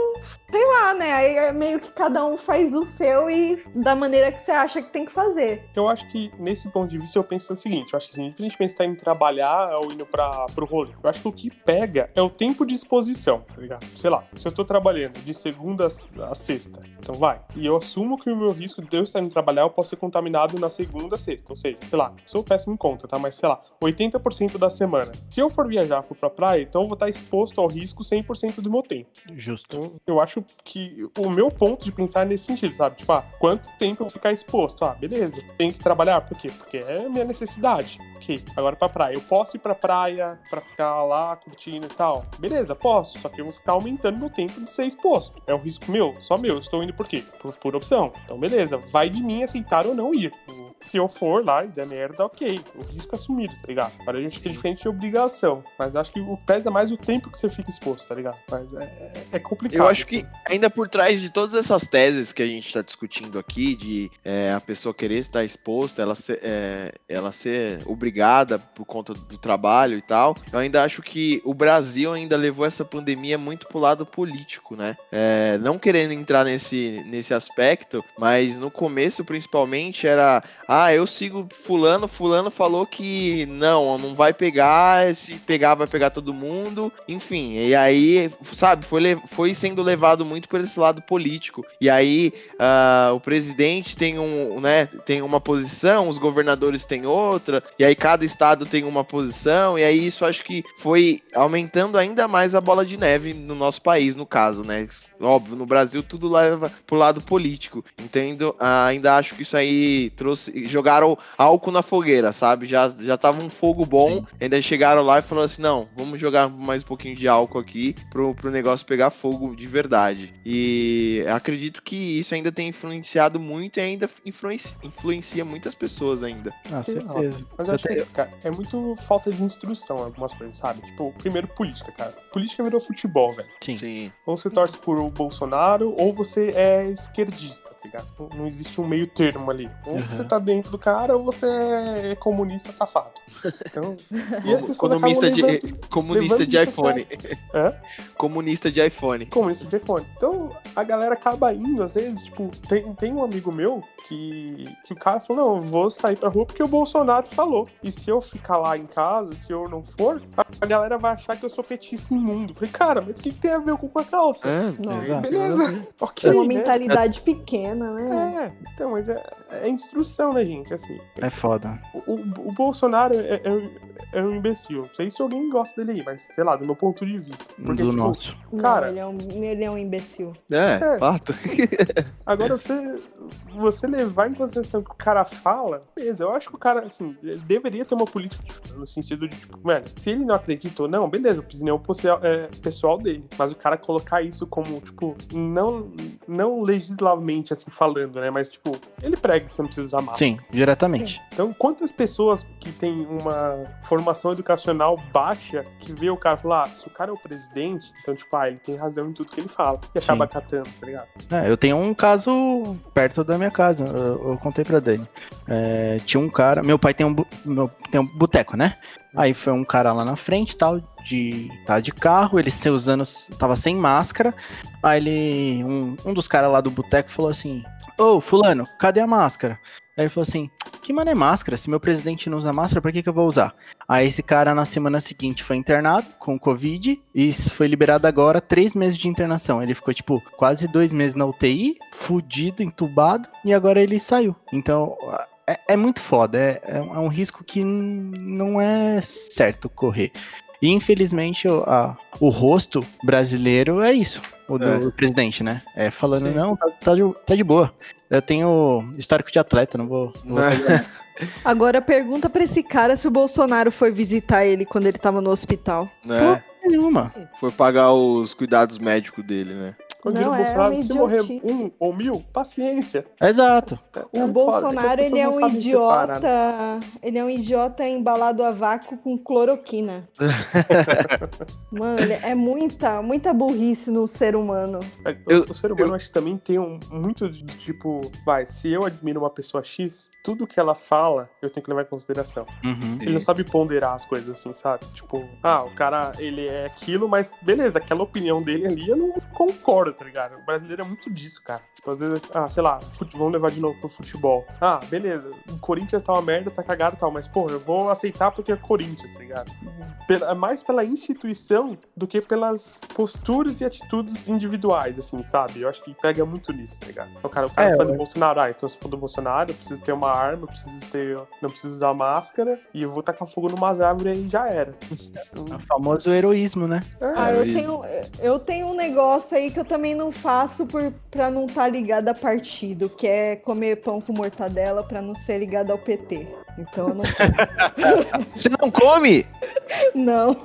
sei lá, né? Aí é meio que cada um faz o seu e da maneira que você acha que tem que fazer. Eu acho que nesse ponto de vista eu penso o seguinte: eu acho que infelizmente está indo trabalhar ou indo para pro rolê. Eu acho que o que pega é o tempo de exposição, tá ligado? Sei lá, se eu tô trabalhando de segunda a sexta, então vai. E eu assumo que o meu risco de eu estar indo trabalhar eu posso ser contaminado na segunda a sexta. Ou seja, lá, sou péssimo em conta, tá? Mas sei lá, 80% da semana. Se eu for viajar, for pra praia, então eu vou estar exposto ao risco 100% do meu tempo. Justo. Então, eu acho que o meu ponto de pensar é nesse sentido, sabe? Tipo, ah, quanto tempo eu vou ficar exposto? Ah, beleza. Tem que trabalhar, por quê? Porque é minha necessidade. Ok, agora pra praia. Eu posso ir pra praia pra ficar lá curtindo e tal? Beleza, posso. Só que eu vou ficar aumentando meu tempo de ser exposto. É um risco meu, só meu. Eu estou indo por quê? Por, por opção. Então, beleza. Vai de mim aceitar ou não ir se eu for lá e der merda, ok. O risco é assumido, tá ligado? Agora a gente fica diferente de obrigação. Mas acho que o pesa mais o tempo que você fica exposto, tá ligado? Mas é, é, é complicado. Eu acho que ainda por trás de todas essas teses que a gente tá discutindo aqui, de é, a pessoa querer estar exposta, ela ser, é, ela ser obrigada por conta do trabalho e tal, eu ainda acho que o Brasil ainda levou essa pandemia muito pro lado político, né? É, não querendo entrar nesse, nesse aspecto, mas no começo, principalmente, era Ah, eu sigo fulano, fulano falou que não, não vai pegar, se pegar vai pegar todo mundo, enfim. E aí, sabe, foi, foi sendo levado muito por esse lado político. E aí, uh, o presidente tem um, né, tem uma posição, os governadores têm outra, e aí cada estado tem uma posição, e aí isso acho que foi aumentando ainda mais a bola de neve no nosso país, no caso, né? Óbvio, no Brasil tudo leva pro lado político. Entendo, uh, ainda acho que isso aí trouxe jogaram álcool na fogueira, sabe? Já, já tava um fogo bom, Sim. ainda chegaram lá e falaram assim: não, vamos jogar mais um pouquinho de álcool aqui pro, pro negócio pegar fogo de verdade. E acredito que isso ainda tem influenciado muito e ainda influencia, influencia muitas pessoas ainda. Ah, certeza. Mas eu acho que cara, é muito falta de instrução algumas coisas, sabe? Tipo, primeiro política, cara. Política virou futebol, velho. Sim. Sim. Ou você torce por o Bolsonaro, ou você é esquerdista, tá ligado? Não existe um meio termo ali. Ou uhum. você tá dentro do cara ou você é comunista safado. Então, [laughs] e as pessoas comunista de, levando, comunista de iPhone. É? [laughs] Comunista de iPhone. Comunista de iPhone. Então, a galera acaba indo, às vezes, tipo, tem, tem um amigo meu que, que o cara falou, não, eu vou sair pra rua porque o Bolsonaro falou. E se eu ficar lá em casa, se eu não for, a, galera vai achar que eu sou petista imundo. Falei, cara, mas o que, que, tem a ver com a calça? É, Beleza. ok. É uma né? mentalidade pequena, né? É, então, mas é, é instrução, né, gente? Assim, é foda. O, o, o Bolsonaro é, é, é, um imbecil. Não sei se alguém gosta dele aí, mas sei lá, do meu ponto de vista. Porque, do tipo, nosso. Cara, Não, ele, é um, ele é um imbecil. É, é. fato. [laughs] Agora você, você levar em consideração o que o cara fala, beleza, eu acho que o cara, assim, deveria ter uma política no sentido de, tipo, velho, se ele não acredita ou não, beleza, o é pessoal, é, pessoal dele. Mas o cara colocar isso como, tipo, não, não legislativamente, assim, falando, né? Mas, tipo, ele prega que você não precisa usar máscara. Sim, diretamente. Então, quantas pessoas que têm uma formação educacional baixa que vê o cara falar, ah, se o cara é o presidente, então, tipo, ah, ele tem razão em tudo que ele fala. E acaba Sim. catando, tá ligado? É, eu tenho um caso perto da minha casa, eu, eu contei pra Dani. É, tinha um cara, meu pai tem um, meu, tem um boteco, né? Aí foi um cara lá na frente, tal, de tá de carro, ele se usando, tava sem máscara. Aí ele, um, um dos caras lá do boteco falou assim: "Ô, oh, fulano, cadê a máscara?" Aí ele falou assim: "Que mano é máscara? Se meu presidente não usa máscara, por que que eu vou usar?" Aí esse cara na semana seguinte foi internado com Covid e foi liberado agora três meses de internação. Ele ficou tipo quase dois meses na UTI, fudido, entubado e agora ele saiu. Então é, é muito foda, é, é, um risco que não é certo correr. E infelizmente o, a, o rosto brasileiro é isso, o do é. presidente, né? É falando, Sim. não, tá, tá, de, tá de boa. Eu tenho histórico de atleta, não vou. Não vou [laughs] Agora pergunta pra esse cara se o Bolsonaro foi visitar ele quando ele tava no hospital. É. nenhuma. Foi pagar os cuidados médicos dele, né? Quando não, é Bolsonaro, se morrer um ou mil, paciência. Exato. É, o Bolsonaro, ele é um idiota. Separar, né? Ele é um idiota embalado a vácuo com cloroquina. [laughs] Mano, é muita, muita burrice no ser humano. É, eu, o, ser humano, eu... acho que também tem um, muito de tipo, vai, se eu admiro uma pessoa X, tudo que ela fala, eu tenho que levar em consideração. Uhum. Ele não sabe ponderar as coisas assim, sabe? Tipo, ah, o cara, ele é aquilo, mas beleza, aquela opinião dele ali eu não concordo tá ligado? O brasileiro é muito disso, cara. Tipo, às vezes, ah, sei lá, vamos levar de novo pro futebol. Ah, beleza, o Corinthians tá uma merda, tá cagado e tal, mas, pô, eu vou aceitar porque é Corinthians, tá ligado? Pela... mais pela instituição do que pelas posturas e atitudes individuais, assim, sabe? Eu acho que pega muito nisso, tá ligado? O cara, o cara é, fã do Bolsonaro, ah, então se for do Bolsonaro, eu preciso ter uma arma, eu preciso ter. Não preciso usar máscara e eu vou tacar fogo numas árvores e já era. É o famoso heroísmo, né? É, ah, eu tenho, eu tenho um negócio aí que eu também não faço por, pra não estar tá ligada a partido, que é comer pão com mortadela pra não ser ligada ao PT. Então eu não. [laughs] Você não come? Não.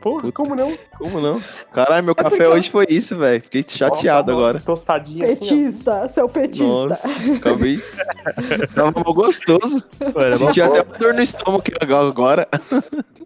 Porra, Puta. como não? Como não? Caralho, meu é café hoje foi isso, velho. Fiquei chateado Nossa, agora. Tostadinha Petista, assim, seu petista. Nossa, acabei. [laughs] Tava mal gostoso. Mano, Senti até uma dor no estômago agora. [laughs]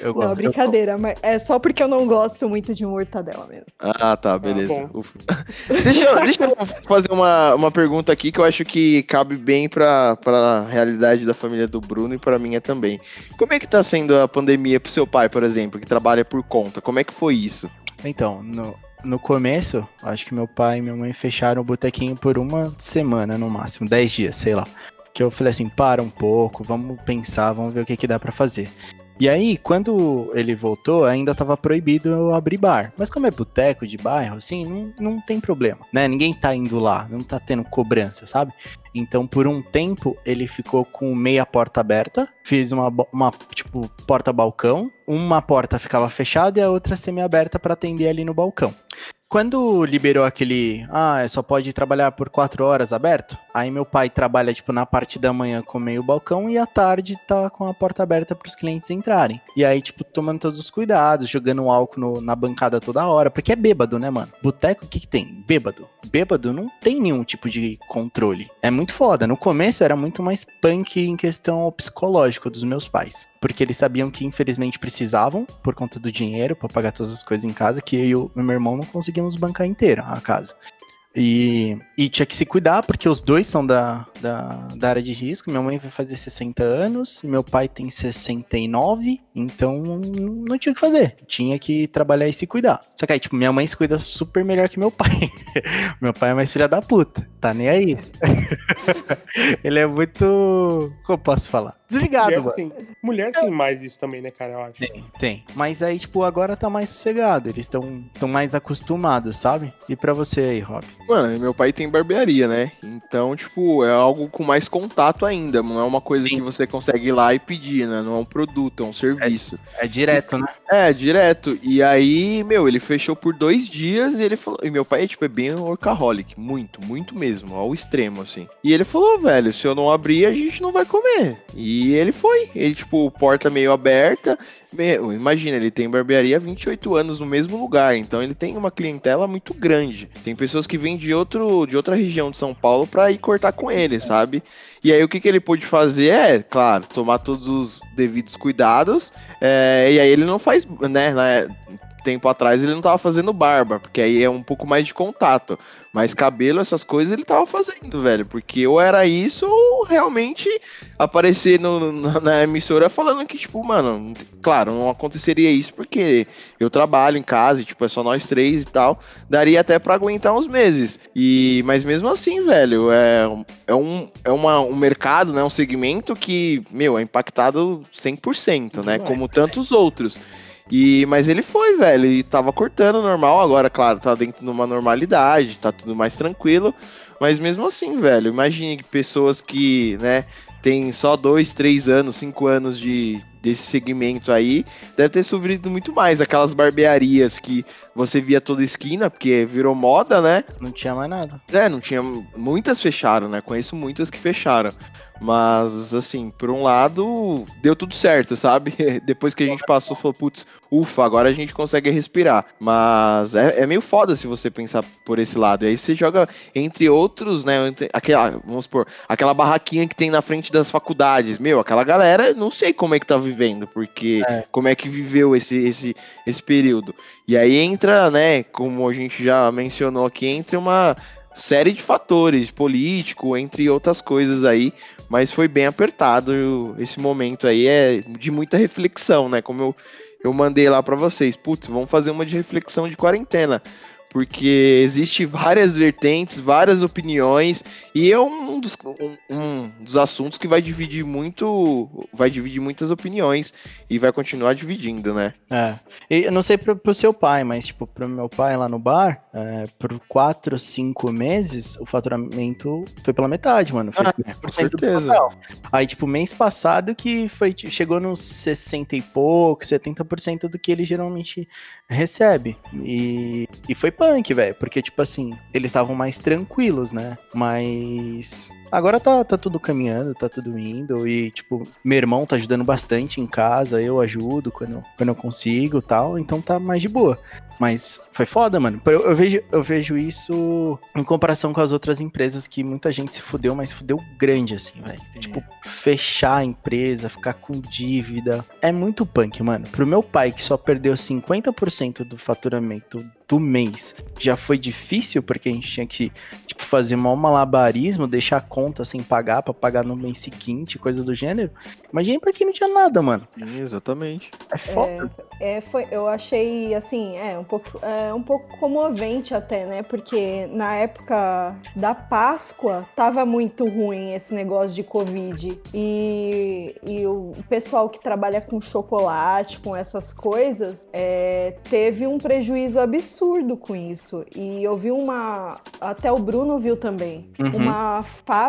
Eu gosto. Não, brincadeira, mas é só porque eu não gosto muito de mortadela mesmo. Ah, tá, beleza. Ah, [laughs] deixa, eu, deixa eu fazer uma, uma pergunta aqui que eu acho que cabe bem pra, pra realidade da família do Bruno e pra minha também. Como é que tá sendo a pandemia pro seu pai, por exemplo, que trabalha por conta? Como é que foi isso? Então, no, no começo, acho que meu pai e minha mãe fecharam o botequinho por uma semana no máximo, dez dias, sei lá. Que eu falei assim, para um pouco, vamos pensar, vamos ver o que, que dá para fazer. E aí, quando ele voltou, ainda tava proibido eu abrir bar. Mas como é boteco de bairro, assim, não, não tem problema, né? Ninguém tá indo lá, não tá tendo cobrança, sabe? Então, por um tempo, ele ficou com meia porta aberta. Fiz uma, uma tipo, porta-balcão. Uma porta ficava fechada e a outra semi-aberta para atender ali no balcão. Quando liberou aquele, ah, só pode trabalhar por quatro horas aberto, aí meu pai trabalha, tipo, na parte da manhã com meio balcão e à tarde tá com a porta aberta para os clientes entrarem. E aí, tipo, tomando todos os cuidados, jogando álcool no, na bancada toda hora, porque é bêbado, né, mano? Boteco, o que que tem? Bêbado. Bêbado não tem nenhum tipo de controle. É muito foda. No começo era muito mais punk em questão psicológica dos meus pais porque eles sabiam que infelizmente precisavam por conta do dinheiro para pagar todas as coisas em casa, que eu e meu irmão não conseguimos bancar inteira a casa. E, e tinha que se cuidar, porque os dois são da, da, da, área de risco. Minha mãe vai fazer 60 anos, meu pai tem 69, então não tinha o que fazer. Tinha que trabalhar e se cuidar. Só que aí, tipo, minha mãe se cuida super melhor que meu pai. [laughs] meu pai é mais filha da puta, tá nem aí. [laughs] Ele é muito. Como eu posso falar? Desligado, mulher mano. Tem, mulher tem mais isso também, né, cara? Eu acho. Tem, tem. Mas aí, tipo, agora tá mais sossegado. Eles estão tão mais acostumados, sabe? E pra você aí, Rob? Mano, meu pai tem barbearia, né? Então, tipo, é algo com mais contato ainda. Não é uma coisa Sim. que você consegue ir lá e pedir, né? Não é um produto, é um serviço. É, é direto, né? É, direto. E aí, meu, ele fechou por dois dias e ele falou. E meu pai, tipo, é bem workaholic. Muito, muito mesmo. Ao extremo, assim. E ele falou, velho, se eu não abrir, a gente não vai comer. E ele foi. Ele, tipo, porta meio aberta. Meu, imagina, ele tem barbearia há 28 anos no mesmo lugar, então ele tem uma clientela muito grande. Tem pessoas que vêm de, outro, de outra região de São Paulo para ir cortar com ele, sabe? E aí o que, que ele pôde fazer é, claro, tomar todos os devidos cuidados. É, e aí ele não faz, né? Tempo atrás ele não tava fazendo barba, porque aí é um pouco mais de contato. Mas cabelo, essas coisas ele tava fazendo, velho. Porque ou era isso, ou realmente aparecer no, na emissora falando que, tipo, mano, claro, não aconteceria isso porque eu trabalho em casa e, tipo, é só nós três e tal. Daria até para aguentar uns meses. E, mas mesmo assim, velho, é, é, um, é uma, um mercado, né? Um segmento que, meu, é impactado 100%, né? Como tantos outros. E, mas ele foi, velho, e tava cortando normal, agora, claro, tá dentro de uma normalidade, tá tudo mais tranquilo. Mas mesmo assim, velho, imagine que pessoas que, né, tem só dois, três anos, cinco anos de desse segmento aí, deve ter sofrido muito mais. Aquelas barbearias que você via toda esquina, porque virou moda, né? Não tinha mais nada. É, não tinha. Muitas fecharam, né? Conheço muitas que fecharam. Mas, assim, por um lado, deu tudo certo, sabe? [laughs] Depois que a gente passou, falou, putz, ufa, agora a gente consegue respirar. Mas é, é, meio foda se você pensar por esse lado. E aí você joga, entre outros, né? Entre, aquela, vamos supor, aquela barraquinha que tem na frente das faculdades. Meu, aquela galera, não sei como é que tá vivendo, porque é. como é que viveu esse, esse, esse período. E aí entra, né, como a gente já mencionou aqui, entra uma série de fatores, político, entre outras coisas aí, mas foi bem apertado. Esse momento aí, é de muita reflexão, né? Como eu, eu mandei lá para vocês, putz, vamos fazer uma de reflexão de quarentena porque existe várias vertentes, várias opiniões, e é um dos, um, um dos assuntos que vai dividir muito, vai dividir muitas opiniões e vai continuar dividindo, né? É. E eu não sei pro, pro seu pai, mas tipo, pro meu pai lá no bar, é, por quatro, cinco meses, o faturamento foi pela metade, mano. Foi ah, com certeza. Aí, tipo, mês passado que foi, chegou nos 60 e pouco, 70% do que ele geralmente recebe. E, e foi punk, velho. Porque, tipo assim, eles estavam mais tranquilos, né? Mas. Agora tá, tá tudo caminhando, tá tudo indo. E, tipo, meu irmão tá ajudando bastante em casa, eu ajudo quando, quando eu consigo tal. Então tá mais de boa. Mas foi foda, mano. Eu, eu, vejo, eu vejo isso em comparação com as outras empresas que muita gente se fudeu, mas fudeu grande, assim, velho. Tipo, fechar a empresa, ficar com dívida. É muito punk, mano. Pro meu pai, que só perdeu 50% do faturamento do mês, já foi difícil, porque a gente tinha que, tipo, fazer mal malabarismo, deixar a conta sem pagar, pra pagar no mês seguinte, coisa do gênero. Imagina pra quem não tinha nada, mano. Exatamente. É foda. É, foi, eu achei assim, é um pouco, é um pouco comovente até, né? Porque na época da Páscoa tava muito ruim esse negócio de Covid. E, e o pessoal que trabalha com chocolate, com essas coisas, é, teve um prejuízo absurdo com isso. E eu vi uma. Até o Bruno viu também. Uhum. Uma fábrica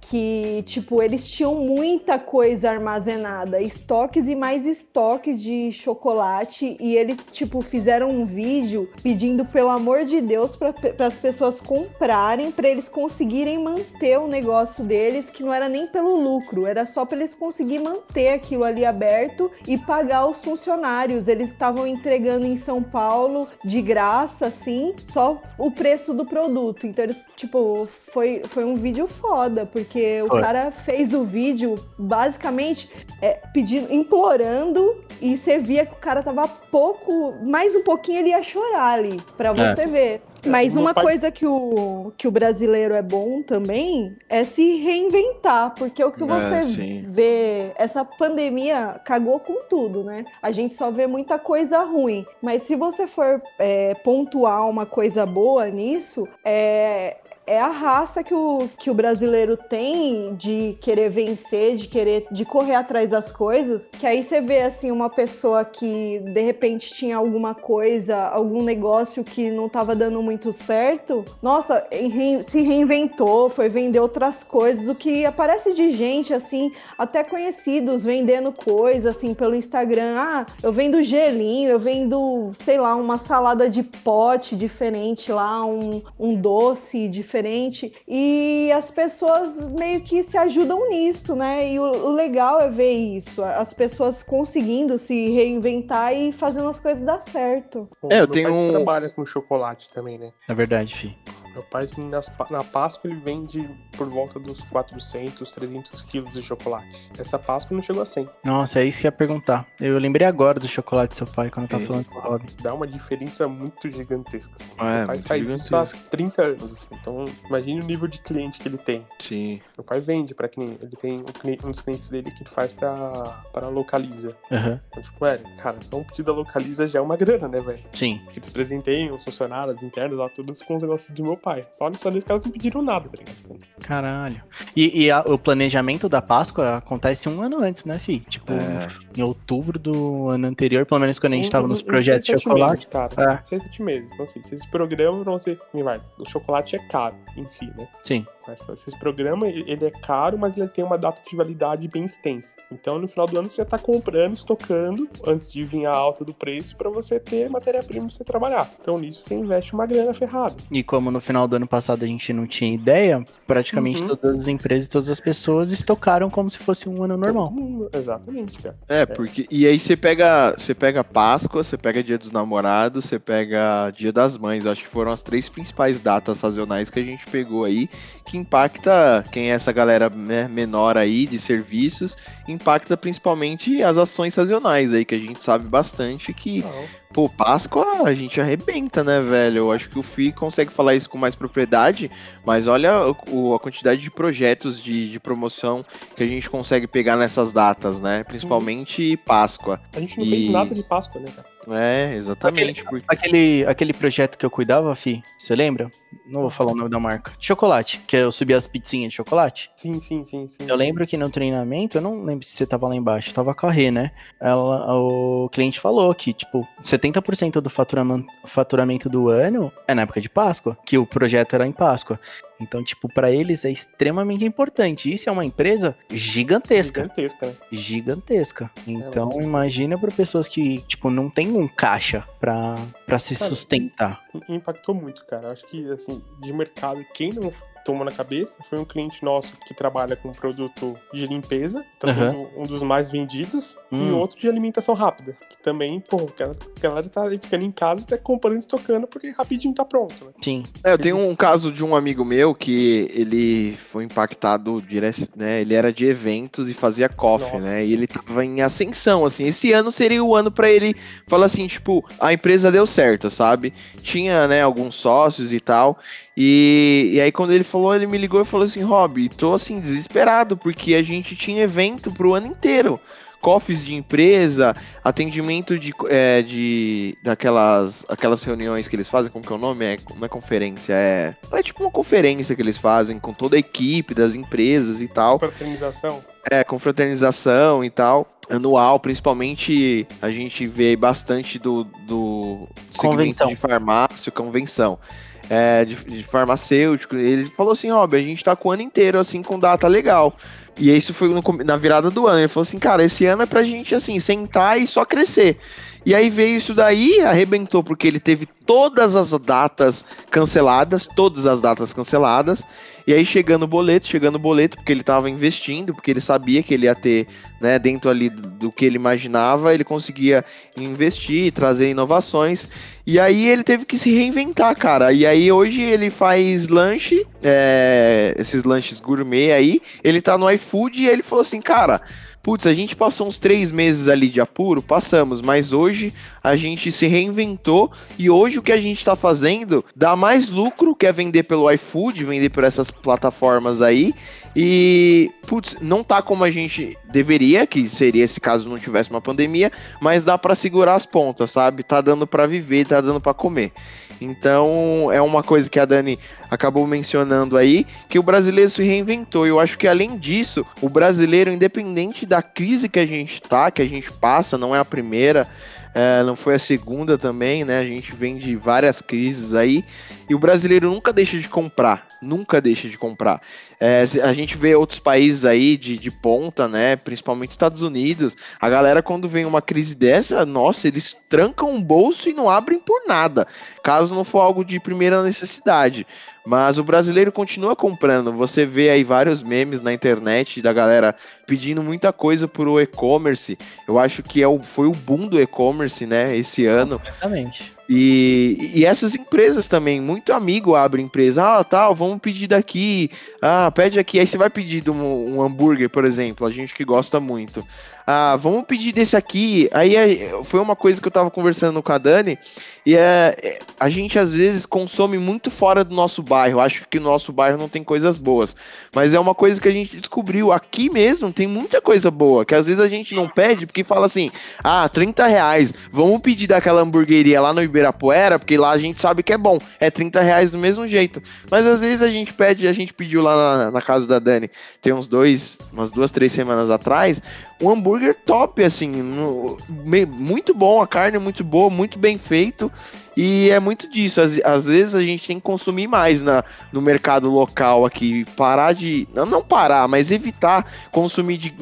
que, tipo, eles tinham muita coisa armazenada, estoques e mais estoques de chocolate, e eles, tipo, fizeram um vídeo pedindo, pelo amor de Deus, para as pessoas comprarem, para eles conseguirem manter o negócio deles, que não era nem pelo lucro, era só para eles conseguirem manter aquilo ali aberto e pagar os funcionários. Eles estavam entregando em São Paulo de graça, assim, só o preço do produto. Então, eles, tipo, foi, foi um vídeo foda, porque o Foi. cara fez o vídeo basicamente é, pedindo, implorando, e você via que o cara tava pouco, mais um pouquinho ele ia chorar ali, pra você ver. Mas uma pai- coisa que o, que o brasileiro é bom também é se reinventar, porque o que É, você sim. vê, essa pandemia cagou com tudo, né? A gente só vê muita coisa ruim, mas se você for é, pontuar uma coisa boa nisso, é, é a raça que o, que o brasileiro tem de querer vencer, de querer de correr atrás das coisas, que aí você vê assim uma pessoa que de repente tinha alguma coisa, algum negócio que não estava dando muito certo, nossa, se reinventou, foi vender outras coisas, o que aparece de gente assim, até conhecidos vendendo coisa assim pelo Instagram, ah, eu vendo gelinho, eu vendo, sei lá, uma salada de pote diferente lá, um, um doce diferente e as pessoas meio que se ajudam nisso, né? E o, o legal é ver isso, as pessoas conseguindo se reinventar e fazendo as coisas dar certo. É, eu tenho um- trabalha com chocolate também, né? Na verdade, fi. Meu pai, assim, nas na Páscoa, ele vende por volta dos 400, 300 quilos de chocolate. Essa Páscoa não chegou a 100. Nossa, é isso que eu ia perguntar. Eu lembrei agora do chocolate do seu pai quando tá falando com o Rob. Dá uma diferença muito gigantesca. Assim. É, Meu pai faz isso há gigantesca. 30 anos, assim. Então, imagine o nível de cliente que ele tem. Sim. Meu pai vende pra quem ele tem um, um dos clientes dele que ele faz pra, pra Localiza. Aham. Então, tipo, velho, cara, só um pedido da Localiza já é uma grana, né, velho? Sim. Que eles presenteiam os funcionários internos lá, todos com os negócios do meu pai. Só nessa vez que elas não pediram nada, tá ligado? Assim, Caralho. E, e a- o planejamento da Páscoa acontece um ano antes, né, fi? Tipo, É. em outubro do ano anterior, pelo menos quando a gente Um- tava nos projetos de chocolate. Meses, cara. É. Seis, sete meses. Então, assim, vocês programam pra você. Vai, o chocolate é caro em si, né? Sim. Mas Esses programas, ele ele é caro, mas ele tem uma data de validade bem extensa. Então, no final do ano, você já tá comprando, estocando, antes de vir a alta do preço, pra você ter matéria-prima pra você trabalhar. Então, nisso, você investe uma grana ferrada. E como no final do ano passado a gente não tinha ideia, praticamente Uhum. todas as empresas e todas as pessoas estocaram como se fosse um ano normal. Mundo- Exatamente, cara. É, porque. E aí você pega. Você pega Páscoa, você pega Dia dos Namorados, você pega Dia das Mães. Eu acho que foram as três principais datas sazonais que a gente pegou aí, que impacta quem é essa galera né, menor aí de serviços, impacta principalmente as ações sazonais aí, que a gente sabe bastante que Não. Pô, Páscoa a gente arrebenta, né, velho? Eu acho que o FI consegue falar isso com mais propriedade, mas olha o- a quantidade de projetos de, de promoção que a gente consegue pegar nessas datas, né? Principalmente Páscoa. A gente não E- fez nada de Páscoa, né, cara? É, exatamente. Porque... Aquele, aquele projeto que eu cuidava, Fi, você lembra? Não vou falar o nome da marca. De chocolate, que eu subia as pizzinhas de chocolate. Sim, sim, sim, sim. Eu lembro que no treinamento, eu não lembro se você tava lá embaixo, tava com a Rê, né? Ela, o cliente falou que, tipo, 70% do faturamento do ano é na época de Páscoa, que o projeto era em Páscoa. Então, tipo, pra eles é extremamente importante. Isso é uma empresa gigantesca. Gigantesca, né? Gigantesca. Então, imagina pra pessoas que, tipo, não tem um caixa pra, pra se Cara, sustentar. Impactou muito, cara. Acho que, assim, de mercado, quem não tomou na cabeça foi um cliente nosso que trabalha com produto de limpeza, tá sendo um dos mais vendidos, e Hum. outro de alimentação rápida, que também, pô, a galera- tá ficando em casa, tá comprando e estocando, porque rapidinho tá pronto, né? Sim. É, eu tenho um caso de um amigo meu que ele foi impactado direto, né? Ele era de eventos e fazia coffee, Nossa. né? E ele tava em ascensão, assim. Esse ano seria o ano pra ele falar assim, tipo, a empresa deu certo, sabe? Tinha, né, alguns sócios e tal. E, e aí quando ele falou, ele me ligou e falou assim, Rob, tô assim, desesperado, porque a gente tinha evento pro ano inteiro cofres de empresa, atendimento de, é, de daquelas aquelas reuniões que eles fazem, como que é o nome? É, não é conferência, é, é tipo uma conferência que eles fazem com toda a equipe das empresas e tal. Fraternização. É, com fraternização e tal. Anual, principalmente a gente vê bastante do, do convenção de farmácia, convenção. É, de, de farmacêutico, ele falou assim, Rob, a gente tá com o ano inteiro assim com data legal. E isso foi no, na virada do ano. Ele falou assim, cara, esse ano é pra gente, assim, sentar e só crescer. E aí veio isso daí, arrebentou, porque ele teve todas as datas canceladas, todas as datas canceladas. E aí chegando o boleto, chegando o boleto, porque ele estava investindo, porque ele sabia que ele ia ter, né, dentro ali do, que ele imaginava, ele conseguia investir, trazer inovações. E aí ele teve que se reinventar, cara. E aí hoje ele faz lanche, é, esses lanches gourmet aí. Ele tá no iFood e ele falou assim, cara, putz, a gente passou uns três meses ali de apuro, passamos, mas hoje a gente se reinventou e hoje o que a gente está fazendo dá mais lucro, que é vender pelo iFood, vender por essas plataformas aí. E, putz, não tá como a gente deveria, que seria se caso não tivesse uma pandemia, mas dá para segurar as pontas, sabe? Tá dando para viver, tá dando para comer. Então, é uma coisa que a Dani acabou mencionando aí, que o brasileiro se reinventou. Eu acho que além disso, o brasileiro, independente da crise que a gente tá, que a gente passa, não é a primeira, é, não foi a segunda também, né? A gente vem de várias crises aí. E o brasileiro nunca deixa de comprar, nunca deixa de comprar. É, a gente vê outros países aí de, de ponta, né? Principalmente Estados Unidos. A galera, quando vem uma crise dessa, nossa, eles trancam o bolso e não abrem por nada. Caso não for algo de primeira necessidade. Mas o brasileiro continua comprando. Você vê aí vários memes na internet da galera pedindo muita coisa pro e-commerce. Eu acho que é o, foi o boom do e-commerce, né? Esse ano. Exatamente. E, e essas empresas também, muito amigo abre empresa, ah, tal, vamos pedir daqui, ah, pede aqui, aí você vai pedir um, um hambúrguer, por exemplo, a gente que gosta muito ah, vamos pedir desse aqui. Aí foi uma coisa que eu tava conversando com a Dani, e é, é, a gente às vezes consome muito fora do nosso bairro. Acho que o nosso bairro não tem coisas boas. Mas é uma coisa que a gente descobriu. Aqui mesmo tem muita coisa boa, que às vezes a gente não pede, porque fala assim: ah, 30 reais, vamos pedir daquela hamburgueria lá no Ibirapuera, porque lá a gente sabe que é bom. É 30 reais do mesmo jeito. Mas às vezes a gente pede, a gente pediu lá na, na casa da Dani, tem uns dois, umas duas, três semanas atrás, um hambúrguer top, assim, no, me, muito bom, a carne muito boa, muito bem feito. E é muito disso. Às, às, vezes a gente tem que consumir mais na, no mercado local aqui. Parar de. Não, não parar, mas evitar consumir de,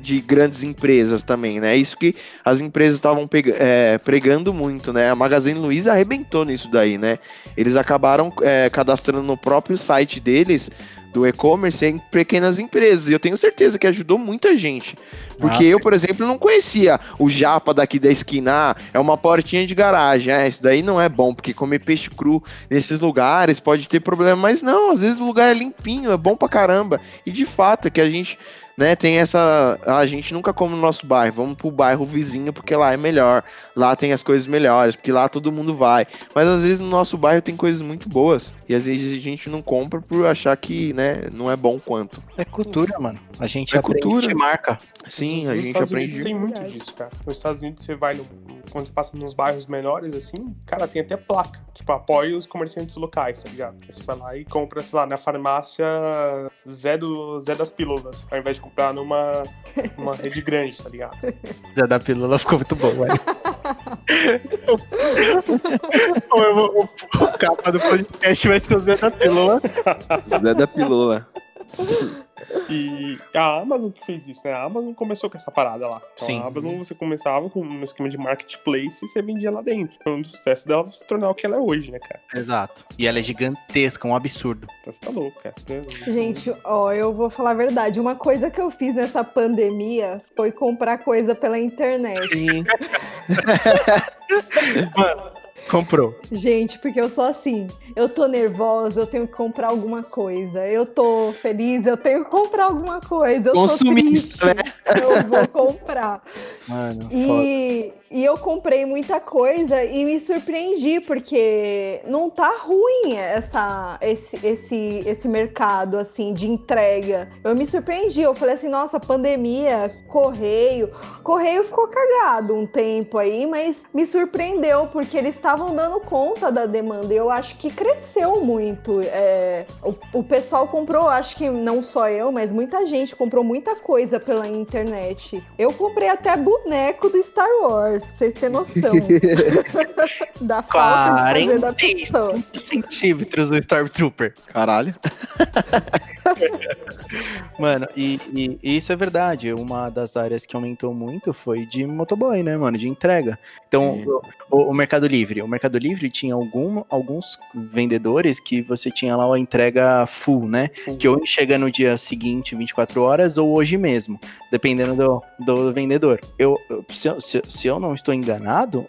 de grandes empresas também, né? Isso que as empresas estavam é, pregando muito, né? A Magazine Luiza arrebentou nisso daí, né? Eles acabaram é, cadastrando no próprio site deles do e-commerce em pequenas empresas. E eu tenho certeza que ajudou muita gente. Porque Nossa. eu, por exemplo, não conhecia o japa daqui da esquina. Ah, é uma portinha de garagem. É, isso daí não é bom, porque comer peixe cru nesses lugares pode ter problema. Mas não, às vezes o lugar é limpinho, é bom pra caramba. E de fato é que a gente né, tem essa. A gente nunca come no nosso bairro, vamos pro bairro vizinho porque lá é melhor, lá tem as coisas melhores, porque lá todo mundo vai. Mas às vezes no nosso bairro tem coisas muito boas e às vezes a gente não compra por achar que, né, não é bom quanto. É cultura, mano. A gente é aprende cultura. marca. Sim, a gente Estados aprende. Unidos tem muito disso, cara. Nos Estados Unidos você vai no, quando você passa nos bairros menores assim, cara, tem até placa, tipo, apoia os comerciantes locais, tá ligado? Aí você vai lá e compra, sei lá, na farmácia Zé, do, Zé das Pílulas, ao invés de comprar numa uma rede grande, tá ligado? Zé da Pílula ficou muito bom, velho. o, o, o capa do podcast vai ser o Zé da Pílula. Zé da Pílula. E a Amazon que fez isso, né? A Amazon começou com essa parada lá. Então, Sim. A Amazon você começava com um esquema de marketplace e você vendia lá dentro. Foi um sucesso dela se tornar o que ela é hoje, né, cara? Exato. E ela é gigantesca, um absurdo. Então, você tá louco, cara. Gente, ó, eu vou falar a verdade. Uma coisa que eu fiz nessa pandemia foi comprar coisa pela internet. Sim. [laughs] Mano, Comprou. Gente, porque eu sou assim. Eu tô nervosa, eu tenho que comprar alguma coisa. Eu tô feliz, eu tenho que comprar alguma coisa. Eu Consumista, né? eu vou comprar. [laughs] Mano, E, e eu comprei muita coisa e me surpreendi, porque não tá ruim essa, esse, esse, esse mercado, assim, de entrega. Eu me surpreendi, eu falei assim, nossa, pandemia, correio. Correio ficou cagado um tempo aí, mas me surpreendeu, porque eles estavam dando conta da demanda. E eu acho que cresceu muito. É, o, o pessoal comprou, acho que não só eu, mas muita gente comprou muita coisa pela internet. Eu comprei até boneco do Star Wars, pra vocês terem noção. [laughs] da falta de fazer. 45 centímetros do Stormtrooper. Caralho. [laughs] Mano, e, e- e isso é verdade. Uma das áreas que aumentou muito foi de motoboy, né, mano? De entrega. Então, Sim. o, o Mercado Livre. O Mercado Livre tinha algum, alguns vendedores que você tinha lá a entrega full, né? Que ou chega no dia seguinte, 24 horas, ou hoje mesmo, dependendo do, do vendedor. Eu, se, eu- se, se eu não estou enganado,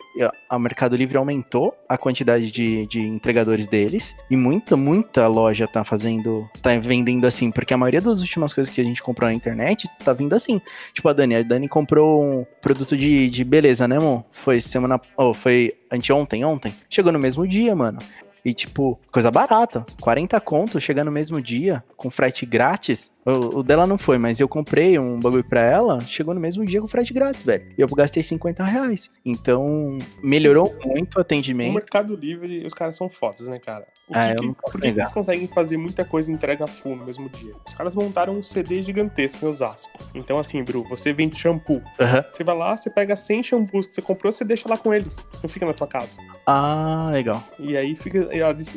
a Mercado Livre aumentou a quantidade de, de entregadores deles, e muita, muita loja tá fazendo, tá vendendo assim, porque a maioria das últimas coisas que a gente comprou na internet tá vindo assim. Tipo a Dani, a Dani comprou um produto de, de beleza, né, amor? Foi semana, oh, foi anteontem, ontem. Chegou no mesmo dia, mano. E, tipo, coisa barata. 40 conto, chega no mesmo dia, com frete grátis. O, o dela não foi, mas eu comprei um bagulho pra ela, chegou no mesmo dia com frete grátis, velho. E eu gastei 50 reais. Então, melhorou muito o O atendimento. Mercado Livre, os caras são fodas, né, cara? O Ah, que por que, eles conseguem fazer muita coisa e entrega full no mesmo dia? Os caras montaram um CD gigantesco em Osasco. Então, assim, Bru, você vende shampoo. Aham. Você vai lá, você pega 100 shampoos que você comprou, você deixa lá com eles. Não fica na tua casa. Ah, legal. E aí fica.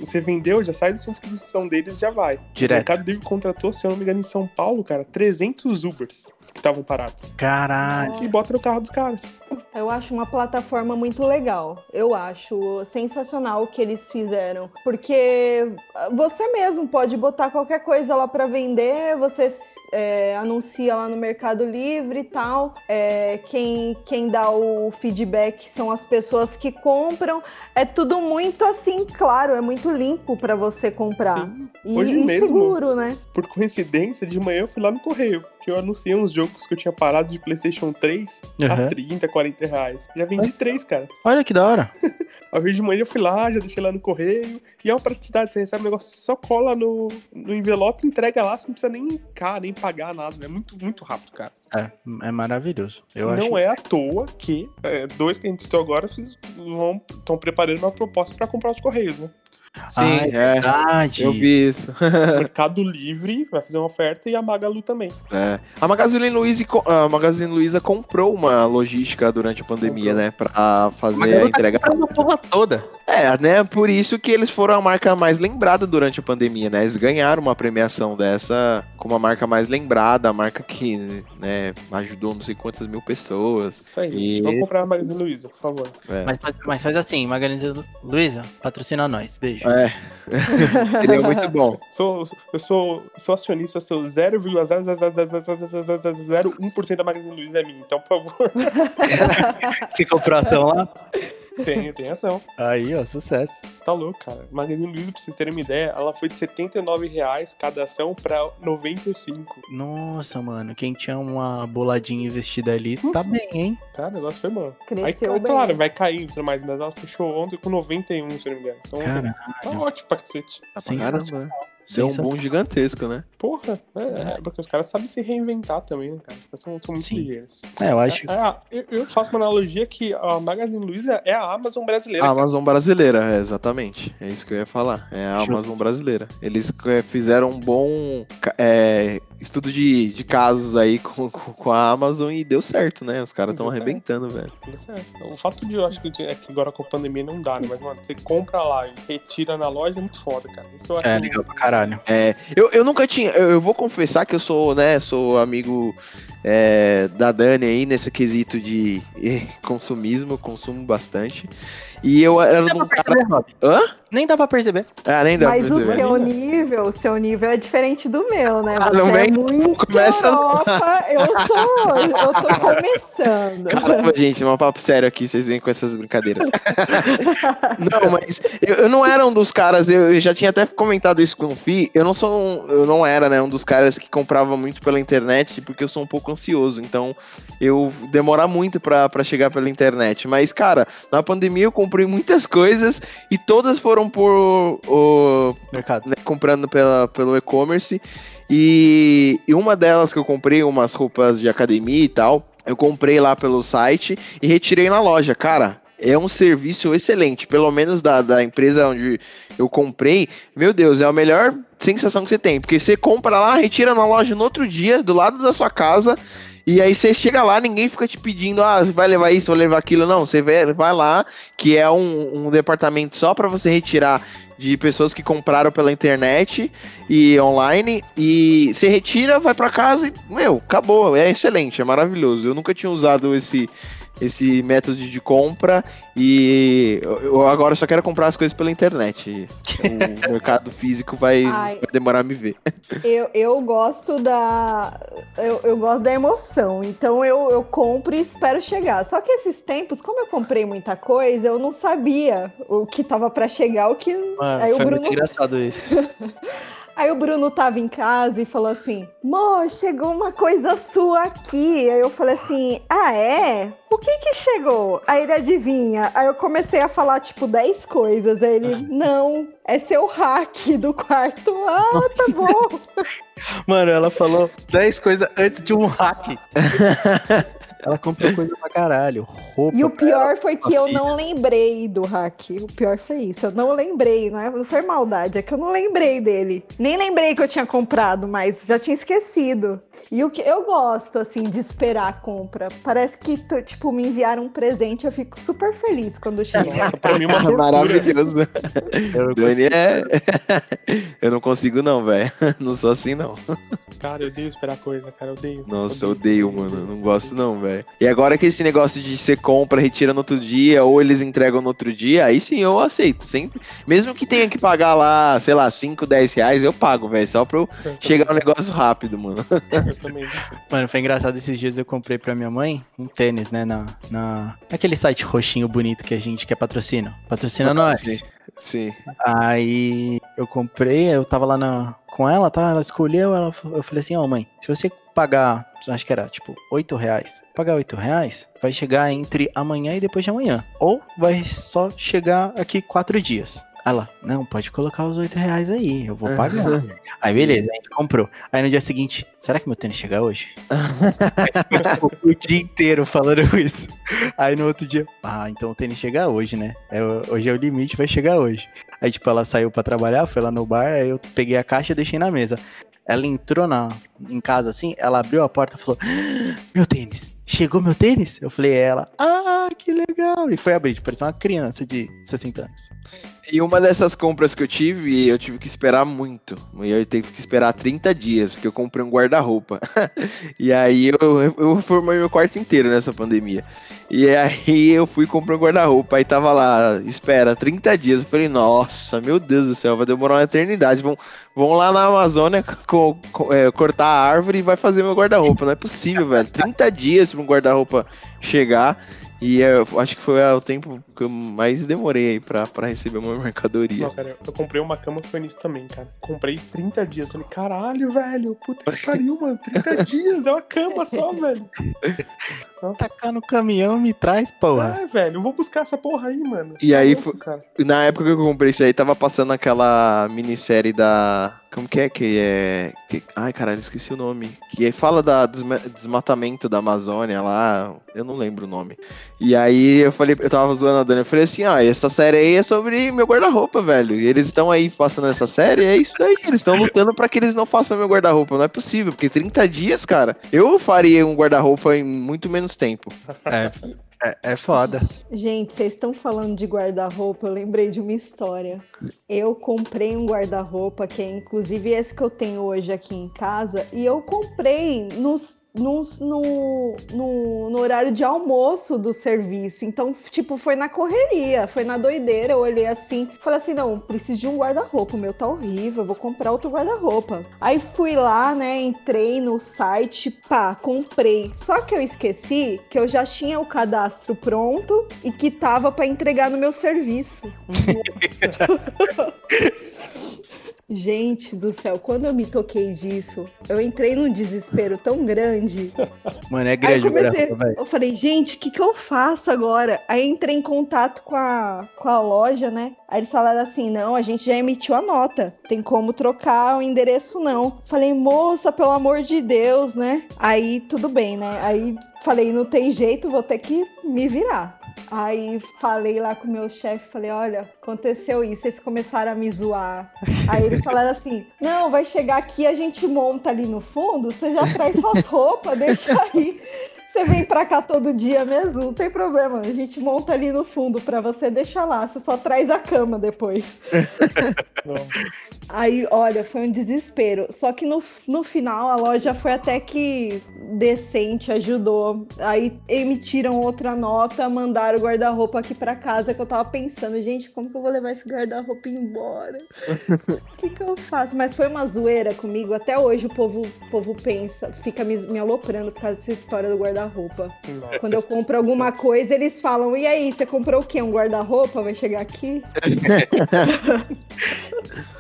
Você vendeu, já sai do centro de distribuição deles já vai. O Direto. Mercado Livre contratou, se eu não me engano, em São Paulo, cara, 300 Ubers que estavam parados. Caralho. E bota no carro dos caras. Eu acho uma plataforma muito legal. Eu acho sensacional o que eles fizeram. Porque você mesmo pode botar qualquer coisa lá para vender, você é, anuncia lá no Mercado Livre e tal. É, quem, quem dá o feedback são as pessoas que compram. É tudo muito assim, claro, é muito limpo para você comprar. Sim. E, Hoje e mesmo. seguro, né? Por coincidência, de manhã eu fui lá no correio. Que eu anunciei uns jogos que eu tinha parado de PlayStation 3 Aham. a 30, 40 reais. Já vendi três, cara. Olha que da hora. [laughs] Ao invés de manhã eu fui lá, já deixei lá no correio. E é uma praticidade, você recebe um negócio, só cola no, no envelope, entrega lá, você não precisa nem cá, nem pagar nada. É muito, muito rápido, cara. É, é maravilhoso. Eu não acho. é à toa que é, dois que a gente citou agora estão preparando uma proposta pra comprar os correios, né? Sim, Ah, é. Verdade. Eu vi isso. [laughs] Mercado Livre vai fazer uma oferta e a Magalu também. É. A Magazine Luiza, a Magazine Luiza comprou uma logística durante a pandemia, Comprou. né? Pra fazer a tá entrega. comprando a porra toda. É, né? Por isso que eles foram a marca mais lembrada durante a pandemia, né? Eles ganharam uma premiação dessa como a marca mais lembrada, a marca que, né, ajudou não sei quantas mil pessoas. Isso aí, E-. Vamos comprar a Magazine Luiza, por favor. É. Mas, faz- mas faz assim, Magalhães Luísa, patrocina nós. Beijo. É. Seria muito bom. Sou, eu sou, sou acionista, sou 0,00001% da Magazine Luiza é minha. Então, por favor, Você comprou ação lá? Tem, tem ação. Aí, ó, sucesso. Tá louco, cara. Magazine Luiza, pra vocês terem uma ideia, ela foi de 79 reais cada ação pra 95. Nossa, mano, quem tinha uma boladinha investida ali, tá bem, hein? Cara, o negócio foi bom. Aí, Cresceu bem. claro, vai cair e tudo mais, mas ela fechou ontem com 91, se não me engano. Então, Caralho. tá ótimo pra cacete. Pra Sensacional. Deu um boom gigantesco, né? Porra, é, é, porque os caras sabem se reinventar também, né, cara? Os caras são, são muito Sim. ligeiros. É, eu acho. É, eu, eu faço uma analogia que a Magazine Luiza é a Amazon brasileira. A cara. Amazon brasileira, é, exatamente. É isso que eu ia falar. É a. Amazon brasileira. Eles é, fizeram um bom é, estudo de, de casos aí [laughs] com, com, com a Amazon e deu certo, né? Os caras estão arrebentando, velho. Deu certo. O fato de eu acho que, é que agora com a pandemia não dá, né? Mas, mano, você compra lá e retira na loja é muito foda, cara. Isso eu acho É legal pra caralho. É, eu, eu nunca tinha. Eu, eu vou confessar que eu sou, né? Sou amigo é, da Dani aí nesse quesito de [laughs] consumismo, eu consumo bastante. E eu era Nem dá um pra cara. perceber, Rob. Hã? Nem dá pra perceber. Ah, nem dá Mas pra o perceber. seu nível, o seu nível é diferente do meu, né? Ah, Você não é muito Começa- Europa, eu sou, eu tô [laughs] começando. Caramba, gente, um papo sério aqui, vocês vêm com essas brincadeiras. [laughs] não, mas eu, eu não era um dos caras, eu, eu já tinha até comentado isso com o Fi, eu não sou um, eu não era, né, um dos caras que comprava muito pela internet, porque eu sou um pouco ansioso, então eu demorar muito pra, pra chegar pela internet. Mas, cara, na pandemia eu comprei muitas coisas e todas foram por o, Mercado. né, comprando pela, pelo e-commerce. E, e uma delas que eu comprei, umas roupas de academia e tal, eu comprei lá pelo site e retirei na loja. Cara, é um serviço excelente, pelo menos da, da empresa onde eu comprei. Meu Deus, é a melhor sensação que você tem, porque você compra lá, retira na loja no outro dia, do lado da sua casa. E aí você chega lá, ninguém fica te pedindo, ah, vai levar isso, vai levar aquilo. Não, você vai, lá, que é um, um departamento só para você retirar de pessoas que compraram pela internet e online. E você retira, vai para casa e, meu, acabou. É excelente, é maravilhoso. Eu nunca tinha usado esse, esse método de compra e eu eu agora só quero comprar as coisas pela internet. [laughs] O mercado físico vai, Ai. vai demorar a me ver. Eu, eu gosto da. Eu, eu gosto da emoção. Então eu, eu compro e espero chegar. Só que esses tempos, como eu comprei muita coisa, eu não sabia o que tava pra chegar, o que. Mano, Aí o foi Bruno- muito engraçado isso. [laughs] Aí o Bruno tava em casa e falou assim: Mô, chegou uma coisa sua aqui. Aí eu falei assim: Ah, é? O que que chegou? Aí ele adivinha. Aí eu comecei a falar, tipo, 10 coisas. Aí ele: [laughs] Não, é seu hack do quarto. Ah, tá bom. [laughs] Mano, ela falou 10 coisas antes de um hack. [laughs] ela comprou coisa pra caralho. Roupa. E o ela. pior foi que eu não lembrei do hack. O pior foi isso. Eu não lembrei, não, é- não foi maldade, é que eu não lembrei dele. Nem lembrei que eu tinha comprado, mas já tinha esquecido. E o que eu gosto, assim, de esperar a compra. Parece que, tipo, me enviaram um presente, eu fico super feliz quando [laughs] chega. Nossa, pra mim é uma tortura. Maravilhoso. [laughs] Eu Dani é. [laughs] eu não consigo, não, velho. Não sou assim, não. Cara, eu odeio esperar coisa, cara. Eu odeio. Nossa, eu odeio, mano. eu Não gosto, não, velho. E agora que esse negócio de você compra, retira no outro dia, ou eles entregam no outro dia, aí sim eu aceito. Sempre. Mesmo que tenha que pagar lá, sei lá, 5, 10 reais, eu pago, velho. Só pra eu Eu chegar um também, negócio rápido, mano. Eu também. [laughs] Mano, foi engraçado esses dias eu comprei pra minha mãe um tênis, né? Na, na... Naquele site roxinho bonito que a gente quer patrocínio. Patrocina nós. Sim. Sim. Aí eu comprei, eu tava lá na, com ela, tá? Ela escolheu, ela, eu falei assim, ó mãe, se você pagar, acho que era tipo 8 reais, pagar 8 reais, vai chegar entre amanhã e depois de amanhã. Ou vai só chegar aqui quatro dias. Ela, não, pode colocar os 8 reais aí, eu vou pagar. [laughs] Aí beleza, a gente comprou. Aí no dia seguinte, será que meu tênis chega hoje? [laughs] O dia inteiro falando isso. Aí no outro dia, ah, então o tênis chega hoje, né? É, hoje é o limite, vai chegar hoje. Aí, tipo, ela saiu pra trabalhar, foi lá no bar, aí eu peguei a caixa e deixei na mesa. Ela entrou na, em casa assim, ela abriu a porta e falou: "Ah, Meu tênis, chegou meu tênis? Eu falei, ela, ah, que legal. E foi abrir, tipo, parecia uma criança de 60 anos. E uma dessas compras que eu tive, eu tive que esperar muito. Eu tive que esperar 30 dias, que eu comprei um guarda-roupa. [laughs] e aí eu, eu meu quarto inteiro nessa pandemia. E aí eu fui comprei um guarda-roupa. Aí tava lá, espera, 30 dias. Eu falei, nossa, meu Deus do céu, vai demorar uma eternidade. Vão, vão lá na Amazônia co- co- é, cortar a árvore e vai fazer meu guarda-roupa. Não é possível, velho. 30 dias pra um guarda-roupa chegar. E eu acho que foi o tempo que eu mais demorei aí pra, pra receber uma mercadoria. Não, cara, eu comprei uma cama foi nisso também, cara. Comprei 30 dias. Falei, caralho, velho. Puta que pariu, mano. 30 [laughs] dias, é uma cama só, velho. [laughs] Nossa. Tacar no caminhão me traz, porra. É, velho, eu vou buscar essa porra aí, mano. E aí Tá louco, cara. Na época que eu comprei isso aí, tava passando aquela minissérie da. Como que é que é. que- Ai, caralho, esqueci o nome. Que fala da desma- desmatamento da Amazônia lá. Eu não lembro o nome. E aí eu falei, eu tava zoando a Dani, eu falei assim, ó, essa série aí é sobre meu guarda-roupa, velho. E eles estão aí passando essa série, é isso daí. Eles estão lutando pra que eles não façam meu guarda-roupa. Não é possível, porque 30 dias, cara, eu faria um guarda-roupa em muito menos tempo. É, [laughs] é, é foda. Gente, vocês estão falando de guarda-roupa, eu lembrei de uma história. Eu comprei um guarda-roupa, que é inclusive esse que eu tenho hoje aqui em casa, e eu comprei nos no, no, no, no, horário de almoço do serviço. Então, tipo, foi na correria, foi na doideira. Eu olhei assim, falei assim: não, preciso de um guarda-roupa. O meu tá horrível, vou comprar outro guarda-roupa. Aí fui lá, né? Entrei no site, pá, comprei. Só que eu esqueci que eu já tinha o cadastro pronto e que tava para entregar no meu serviço. [laughs] Nossa. [laughs] Gente do céu, quando eu me toquei disso, eu entrei num desespero tão grande. [laughs] Mano, é grande, eu, comecei, eu falei, gente, o que, que eu faço agora? Aí entrei em contato com a, com a loja, né? Aí eles falaram assim: não, a gente já emitiu a nota. Tem como trocar o endereço, não. Falei, moça, pelo amor de Deus, né? Aí tudo bem, né? Aí falei, não tem jeito, vou ter que me virar. Aí falei lá com o meu chefe, falei, olha, aconteceu isso, eles começaram a me zoar. Aí eles falaram assim, não, vai chegar aqui, a gente monta ali no fundo, você já traz suas roupas, deixa [laughs] aí. Você vem pra cá todo dia mesmo, não tem problema. A gente monta ali no fundo pra você deixar lá. Você só traz a cama depois. [laughs] Aí, olha, foi um desespero. Só que no, no final a loja foi até que decente, ajudou. Aí emitiram outra nota, mandaram o guarda-roupa aqui para casa que eu tava pensando, gente, como que eu vou levar esse guarda-roupa embora? O que que eu faço? Mas foi uma zoeira comigo. Até hoje o povo, o povo pensa, fica me, me aloprando por causa dessa história do guarda-roupa. Quando eu compro alguma coisa, eles falam: "E aí, você comprou o quê? Um guarda-roupa? Vai chegar aqui?" [laughs]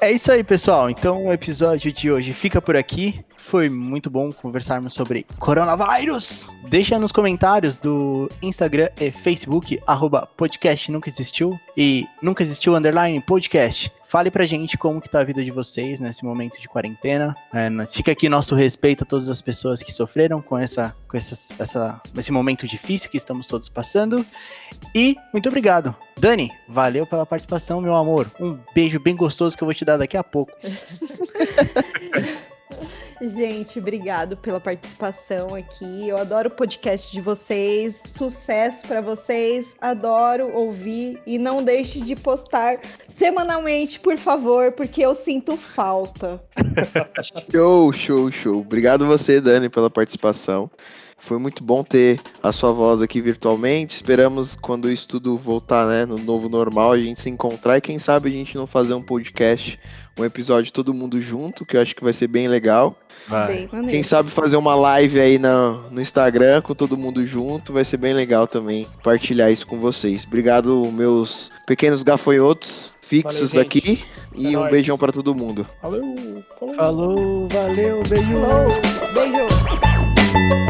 É isso aí, pessoal. Então o episódio de hoje fica por aqui. Foi muito bom conversarmos sobre coronavírus. Deixa nos comentários do Instagram e Facebook, arroba podcast nunca existiu e nunca existiu underline podcast. Fale pra gente como que tá a vida de vocês nesse momento de quarentena. É, fica aqui nosso respeito a todas as pessoas que sofreram com, essa, com essa, esse momento difícil que estamos todos passando. E muito obrigado. Dani, valeu pela participação, meu amor. Um beijo bem gostoso que eu vou te dar daqui a pouco. [laughs] Gente, obrigado pela participação aqui. Eu adoro o podcast de vocês. Sucesso para vocês. Adoro ouvir e não deixe de postar semanalmente, por favor, porque eu sinto falta. [laughs] show, show, show. Obrigado você, Dani, pela participação. Foi muito bom ter a sua voz aqui virtualmente. Esperamos quando isso tudo voltar, né, no novo normal, a gente se encontrar e quem sabe a gente não fazer um podcast, um episódio todo mundo junto, que eu acho que vai ser bem legal. Vai. Bem quem sabe fazer uma live aí no, no Instagram com todo mundo junto, vai ser bem legal também partilhar isso com vocês. Obrigado, meus pequenos gafanhotos fixos valeu, aqui. E é um nóis. beijão para todo mundo. Valeu. Falou, falou valeu, beijo. Falou, beijo.